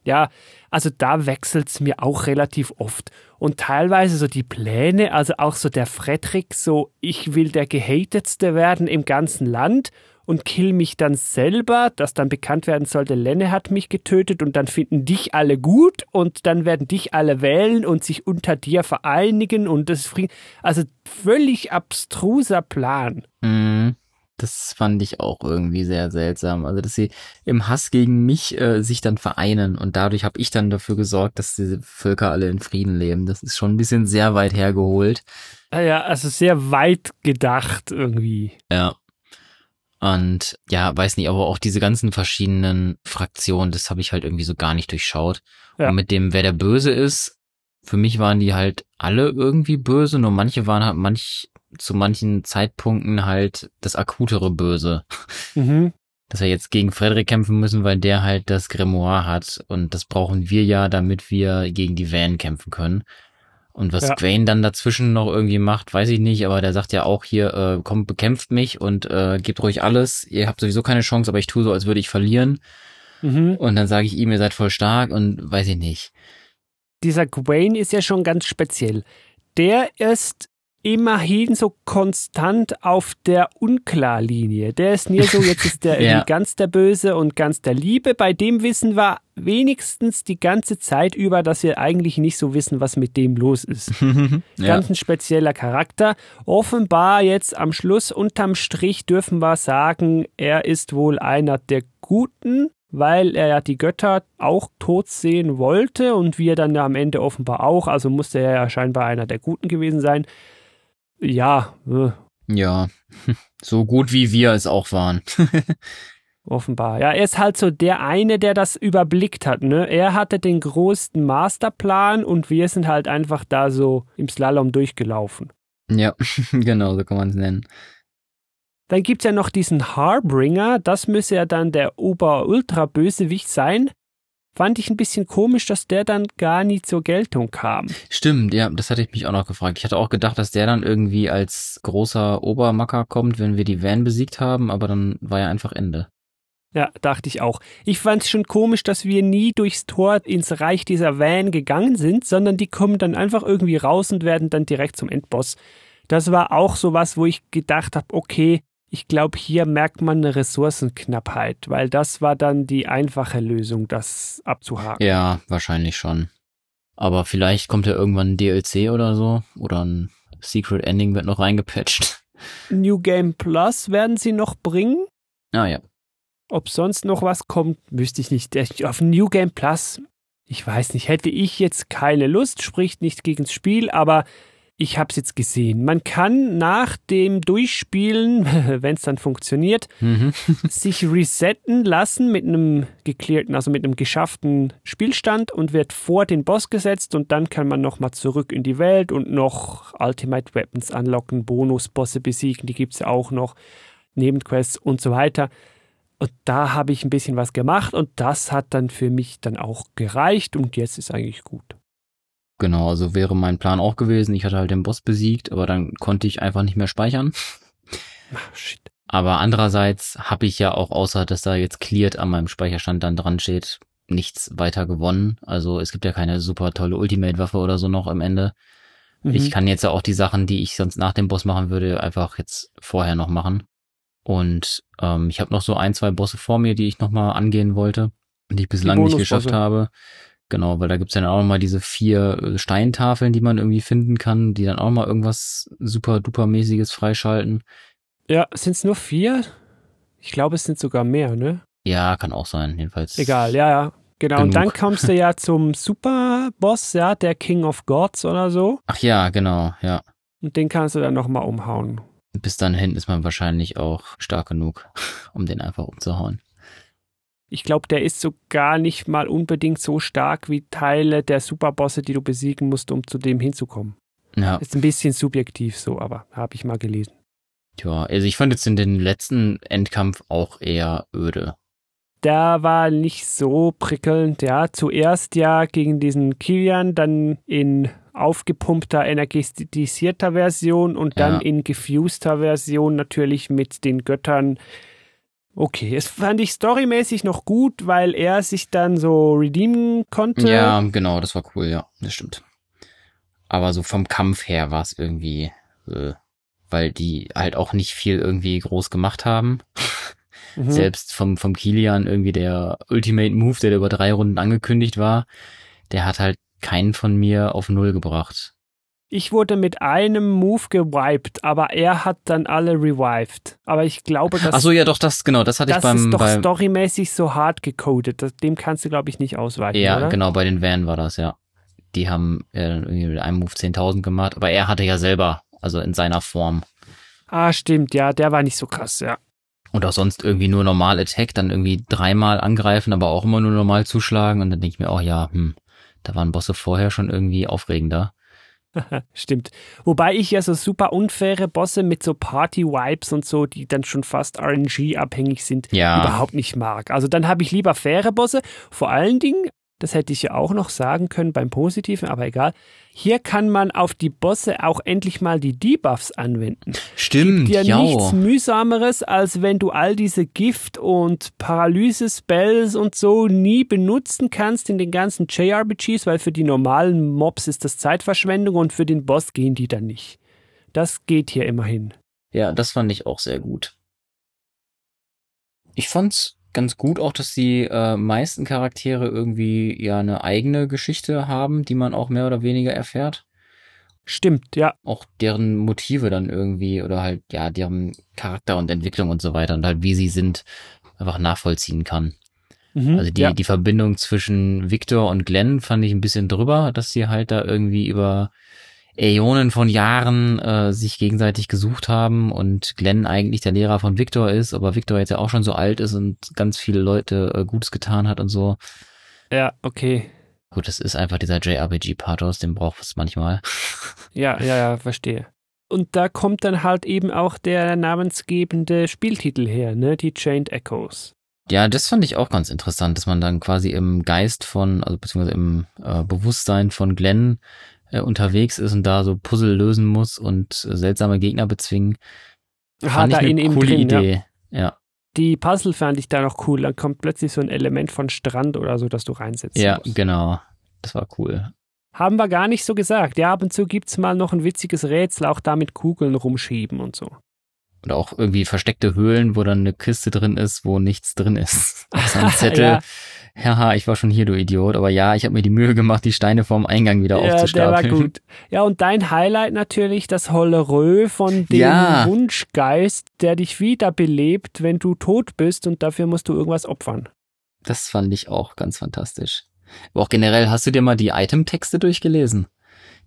A: ja, also da wechselt es mir auch relativ oft. Und teilweise so die Pläne, also auch so der Fredrik, so ich will der gehatetste werden im ganzen Land und kill mich dann selber, dass dann bekannt werden sollte, Lenne hat mich getötet und dann finden dich alle gut und dann werden dich alle wählen und sich unter dir vereinigen und das also völlig abstruser Plan.
B: Mhm. Das fand ich auch irgendwie sehr seltsam. Also, dass sie im Hass gegen mich äh, sich dann vereinen und dadurch habe ich dann dafür gesorgt, dass diese Völker alle in Frieden leben. Das ist schon ein bisschen sehr weit hergeholt.
A: Ah ja, also sehr weit gedacht irgendwie.
B: Ja. Und ja, weiß nicht, aber auch diese ganzen verschiedenen Fraktionen, das habe ich halt irgendwie so gar nicht durchschaut. Ja. Und mit dem, wer der Böse ist, für mich waren die halt alle irgendwie böse, nur manche waren halt manch zu manchen Zeitpunkten halt das akutere Böse. Mhm. Dass wir jetzt gegen Frederik kämpfen müssen, weil der halt das Grimoire hat. Und das brauchen wir ja, damit wir gegen die Van kämpfen können. Und was ja. Gwaine dann dazwischen noch irgendwie macht, weiß ich nicht, aber der sagt ja auch hier, äh, kommt, bekämpft mich und äh, gebt ruhig alles. Ihr habt sowieso keine Chance, aber ich tue so, als würde ich verlieren. Mhm. Und dann sage ich ihm, ihr seid voll stark und weiß ich nicht.
A: Dieser Gwaine ist ja schon ganz speziell. Der ist immerhin so konstant auf der Unklarlinie. Der ist nie so, jetzt ist der ja. ganz der Böse und ganz der Liebe. Bei dem wissen wir wenigstens die ganze Zeit über, dass wir eigentlich nicht so wissen, was mit dem los ist. ja. Ganz ein spezieller Charakter. Offenbar jetzt am Schluss unterm Strich dürfen wir sagen, er ist wohl einer der Guten, weil er ja die Götter auch tot sehen wollte und wir dann ja am Ende offenbar auch, also musste er ja scheinbar einer der Guten gewesen sein ja. Äh.
B: Ja, so gut wie wir es auch waren.
A: Offenbar. Ja, er ist halt so der eine, der das überblickt hat, ne? Er hatte den größten Masterplan und wir sind halt einfach da so im Slalom durchgelaufen.
B: Ja, genau, so kann man es nennen.
A: Dann gibt's ja noch diesen Harbringer, das müsse ja dann der Ober-Ultra-Bösewicht sein fand ich ein bisschen komisch, dass der dann gar nie zur Geltung kam.
B: Stimmt, ja, das hatte ich mich auch noch gefragt. Ich hatte auch gedacht, dass der dann irgendwie als großer Obermacker kommt, wenn wir die Van besiegt haben, aber dann war ja einfach Ende.
A: Ja, dachte ich auch. Ich fand es schon komisch, dass wir nie durchs Tor ins Reich dieser Van gegangen sind, sondern die kommen dann einfach irgendwie raus und werden dann direkt zum Endboss. Das war auch so was, wo ich gedacht habe, okay, ich glaube, hier merkt man eine Ressourcenknappheit, weil das war dann die einfache Lösung, das abzuhaken.
B: Ja, wahrscheinlich schon. Aber vielleicht kommt ja irgendwann ein DLC oder so oder ein Secret Ending wird noch reingepatcht.
A: New Game Plus werden sie noch bringen.
B: Ah ja.
A: Ob sonst noch was kommt, wüsste ich nicht. Auf New Game Plus, ich weiß nicht, hätte ich jetzt keine Lust, spricht nicht gegens Spiel, aber ich habe es jetzt gesehen. Man kann nach dem Durchspielen, wenn es dann funktioniert, mhm. sich resetten lassen mit einem geklärten, also mit einem geschafften Spielstand und wird vor den Boss gesetzt und dann kann man nochmal zurück in die Welt und noch Ultimate Weapons anlocken, Bonusbosse besiegen, die gibt es ja auch noch, Nebenquests und so weiter. Und da habe ich ein bisschen was gemacht und das hat dann für mich dann auch gereicht und jetzt ist eigentlich gut.
B: Genau, also wäre mein Plan auch gewesen. Ich hatte halt den Boss besiegt, aber dann konnte ich einfach nicht mehr speichern. Ach, shit. Aber andererseits habe ich ja auch, außer dass da jetzt cleared an meinem Speicherstand dann dran steht, nichts weiter gewonnen. Also es gibt ja keine super tolle Ultimate-Waffe oder so noch am Ende. Mhm. Ich kann jetzt ja auch die Sachen, die ich sonst nach dem Boss machen würde, einfach jetzt vorher noch machen. Und ähm, ich habe noch so ein, zwei Bosse vor mir, die ich nochmal angehen wollte, die ich bislang die nicht geschafft habe. Genau, weil da gibt's dann auch noch mal diese vier äh, Steintafeln, die man irgendwie finden kann, die dann auch mal irgendwas super duper mäßiges freischalten.
A: Ja, sind's nur vier? Ich glaube, es sind sogar mehr, ne?
B: Ja, kann auch sein, jedenfalls.
A: Egal, ja, ja. Genau, genug. und dann kommst du ja zum Superboss, ja, der King of Gods oder so.
B: Ach ja, genau, ja.
A: Und den kannst du dann nochmal umhauen.
B: Bis dann hin ist man wahrscheinlich auch stark genug, um den einfach umzuhauen.
A: Ich glaube, der ist so gar nicht mal unbedingt so stark wie Teile der Superbosse, die du besiegen musst, um zu dem hinzukommen. Ja. Ist ein bisschen subjektiv so, aber habe ich mal gelesen.
B: Tja, also ich fand jetzt in den letzten Endkampf auch eher öde.
A: Der war nicht so prickelnd, ja. Zuerst ja gegen diesen Kilian, dann in aufgepumpter, energetisierter Version und dann
B: Ja.
A: in gefuster Version natürlich mit den Göttern. Okay, es fand ich storymäßig noch gut, weil er sich dann so redeemen konnte.
B: Ja, genau, das war cool, ja, das stimmt. Aber so vom Kampf her war es irgendwie, äh, weil die halt auch nicht viel irgendwie groß gemacht haben.
A: Mhm.
B: Selbst vom, vom Kilian irgendwie der Ultimate Move, der über drei Runden angekündigt war, der hat halt keinen von mir auf Null gebracht.
A: Ich wurde mit einem Move gewiped, aber er hat dann alle revived. Aber ich glaube, dass
B: Ach so, ja, doch, das, genau, das hatte
A: das
B: ich beim,
A: ist doch
B: beim
A: storymäßig so hart gecodet. Das, dem kannst du, glaube ich, nicht ausweichen,
B: ja,
A: oder?
B: genau, bei den Van war das, ja. Die haben äh, irgendwie mit einem Move 10.000 gemacht, aber er hatte ja selber, also in seiner Form.
A: Ah, stimmt, ja, der war nicht so krass, ja.
B: Und auch sonst irgendwie nur normal Attack, dann irgendwie dreimal angreifen, aber auch immer nur normal zuschlagen. Und dann denke ich mir auch, ja, hm, da waren Bosse vorher schon irgendwie aufregender.
A: Stimmt. Wobei ich ja so super unfaire Bosse mit so Party-Vibes und so, die dann schon fast RNG-abhängig sind,
B: Ja.
A: überhaupt nicht mag. Also dann habe ich lieber faire Bosse. Vor allen Dingen, das hätte ich ja auch noch sagen können beim Positiven, aber egal. Hier kann man auf die Bosse auch endlich mal die Debuffs anwenden.
B: Stimmt,
A: dir
B: ja.
A: nichts mühsameres, als wenn du all diese Gift- und Paralyse-Spells und so nie benutzen kannst in den ganzen JRPGs, weil für die normalen Mobs ist das Zeitverschwendung und für den Boss gehen die dann nicht. Das geht hier immerhin.
B: Ja, das fand ich auch sehr gut. Ich fand's ganz gut auch, dass die äh, meisten Charaktere irgendwie ja eine eigene Geschichte haben, die man auch mehr oder weniger erfährt.
A: Stimmt, ja.
B: Auch deren Motive dann irgendwie oder halt ja deren Charakter und Entwicklung und so weiter und halt wie sie sind einfach nachvollziehen kann.
A: Mhm,
B: Also die,
A: ja.
B: die Verbindung zwischen Victor und Glenn fand ich ein bisschen drüber, dass sie halt da irgendwie über Äonen von Jahren äh, sich gegenseitig gesucht haben und Glenn eigentlich der Lehrer von Victor ist, aber Victor jetzt ja auch schon so alt ist und ganz viele Leute äh, Gutes getan hat und so.
A: Ja, okay.
B: Gut, das ist einfach dieser JRPG-Pathos, den braucht es manchmal.
A: Ja, ja, ja, verstehe. Und da kommt dann halt eben auch der namensgebende Spieltitel her, ne? Die Chained Echoes.
B: Ja, das fand ich auch ganz interessant, dass man dann quasi im Geist von, also beziehungsweise im äh, Bewusstsein von Glenn äh, unterwegs ist und da so Puzzle lösen muss und äh, seltsame Gegner bezwingen.
A: Da in
B: eine
A: ihm
B: coole
A: drin, ja.
B: Idee. Ja,
A: Die Puzzle fand ich da noch cool. Dann kommt plötzlich so ein Element von Strand oder so, das du reinsetzen
B: ja,
A: musst.
B: genau. Das war cool.
A: Haben wir gar nicht so gesagt. Ja, ab und zu gibt's mal noch ein witziges Rätsel, auch da mit Kugeln rumschieben und so.
B: Oder auch irgendwie versteckte Höhlen, wo dann eine Kiste drin ist, wo nichts drin ist. Außer ein Zettel.
A: Ja.
B: Haha, ich war schon hier, du Idiot. Aber ja, ich habe mir die Mühe gemacht, die Steine vorm Eingang wieder
A: Ja, der war
B: aufzustapeln.
A: gut. Ja, und dein Highlight natürlich das Hollerö von dem
B: Ja.
A: Wunschgeist, der dich wiederbelebt, wenn du tot bist und dafür musst du irgendwas opfern.
B: Das fand ich auch ganz fantastisch. Aber auch generell, hast du dir mal die Item-Texte durchgelesen?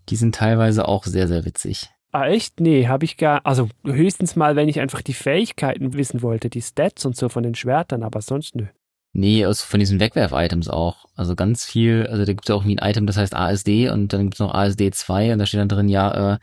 B: Die sind teilweise auch sehr, sehr witzig.
A: Ah, echt? Nee, habe ich gar. Also höchstens mal, wenn ich einfach die Fähigkeiten wissen wollte, die Stats und so von den Schwertern, aber sonst nö.
B: Nee, aus, von diesen Wegwerf-Items auch. Also ganz viel, also da gibt's ja auch wie ein Item, das heißt ASD und dann gibt's noch ASD 2 und da steht dann drin, ja, äh,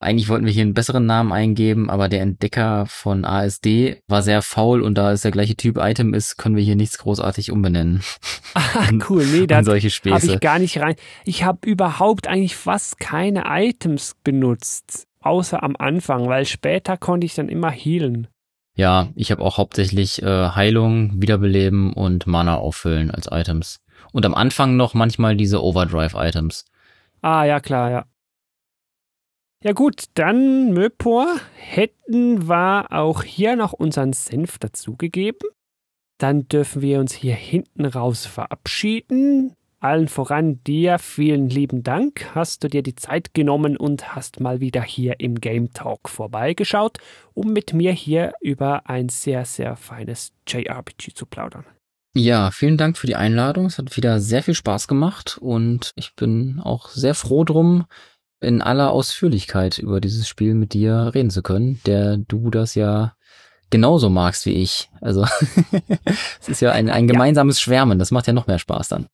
B: eigentlich wollten wir hier einen besseren Namen eingeben, aber der Entdecker von ASD war sehr faul und da es der gleiche Typ Item ist, können wir hier nichts großartig umbenennen.
A: Ah, cool. Nee, da habe ich gar nicht rein. Ich habe überhaupt eigentlich fast keine Items benutzt, außer am Anfang, weil später konnte ich dann immer healen.
B: Ja, ich habe auch hauptsächlich äh, Heilung, Wiederbeleben und Mana auffüllen als Items. Und am Anfang noch manchmal diese Overdrive-Items.
A: Ah, ja, klar, ja. Ja gut, dann Möpor, hätten wir auch hier noch unseren Senf dazugegeben. Dann dürfen wir uns hier hinten raus verabschieden. Allen voran dir vielen lieben Dank. Hast du dir die Zeit genommen und hast mal wieder hier im Game Talk vorbeigeschaut, um mit mir hier über ein sehr, sehr feines JRPG zu plaudern.
B: Ja, vielen Dank für die Einladung. Es hat wieder sehr viel Spaß gemacht und ich bin auch sehr froh drum, in aller Ausführlichkeit über dieses Spiel mit dir reden zu können, der du das ja genauso magst wie ich. Also es ist ja ein, ein gemeinsames Schwärmen, das macht ja noch mehr Spaß dann.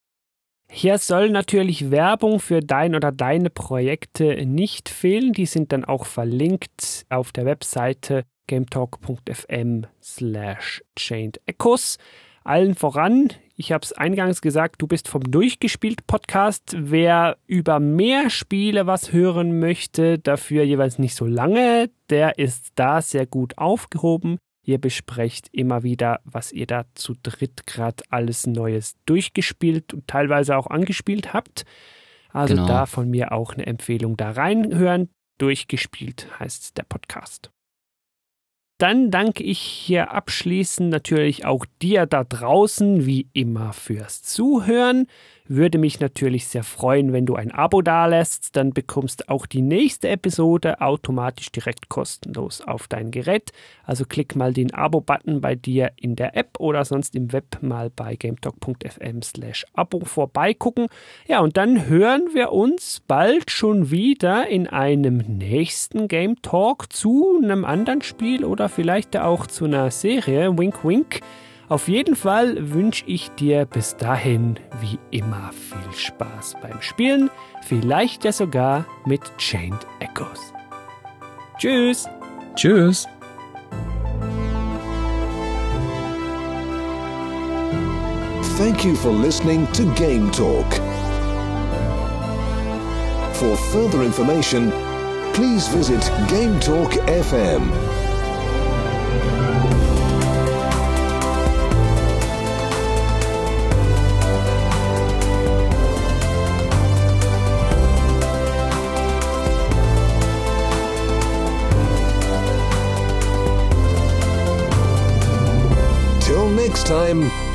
A: Hier soll natürlich Werbung für dein oder deine Projekte nicht fehlen. Die sind dann auch verlinkt auf der Webseite gametalk.fm slash chained echoes. Allen voran, ich habe es eingangs gesagt, du bist vom Durchgespielt Podcast. Wer über mehr Spiele was hören möchte, dafür jeweils nicht so lange, der ist da sehr gut aufgehoben. Ihr besprecht immer wieder, was ihr da zu dritt gerade alles Neues durchgespielt und teilweise auch angespielt habt. Also genau. da von mir auch eine Empfehlung da reinhören. Durchgespielt heißt der Podcast. Dann danke ich hier abschließend natürlich auch dir da draußen, wie immer, fürs Zuhören. Würde mich natürlich sehr freuen, wenn du ein Abo dalässt. Dann bekommst auch die nächste Episode automatisch direkt kostenlos auf dein Gerät. Also klick mal den Abo-Button bei dir in der App oder sonst im Web mal bei gametalk.fm slash Abo vorbeigucken. Ja, und dann hören wir uns bald schon wieder in einem nächsten Game Talk zu einem anderen Spiel oder vielleicht auch zu einer Serie. Wink, wink. Auf jeden Fall wünsche ich dir bis dahin wie immer viel Spaß beim Spielen, vielleicht ja sogar mit Chained Echoes. Tschüss.
B: Tschüss.
C: Thank you for listening to Game Talk. For further information, please visit Game Talk FM. Next time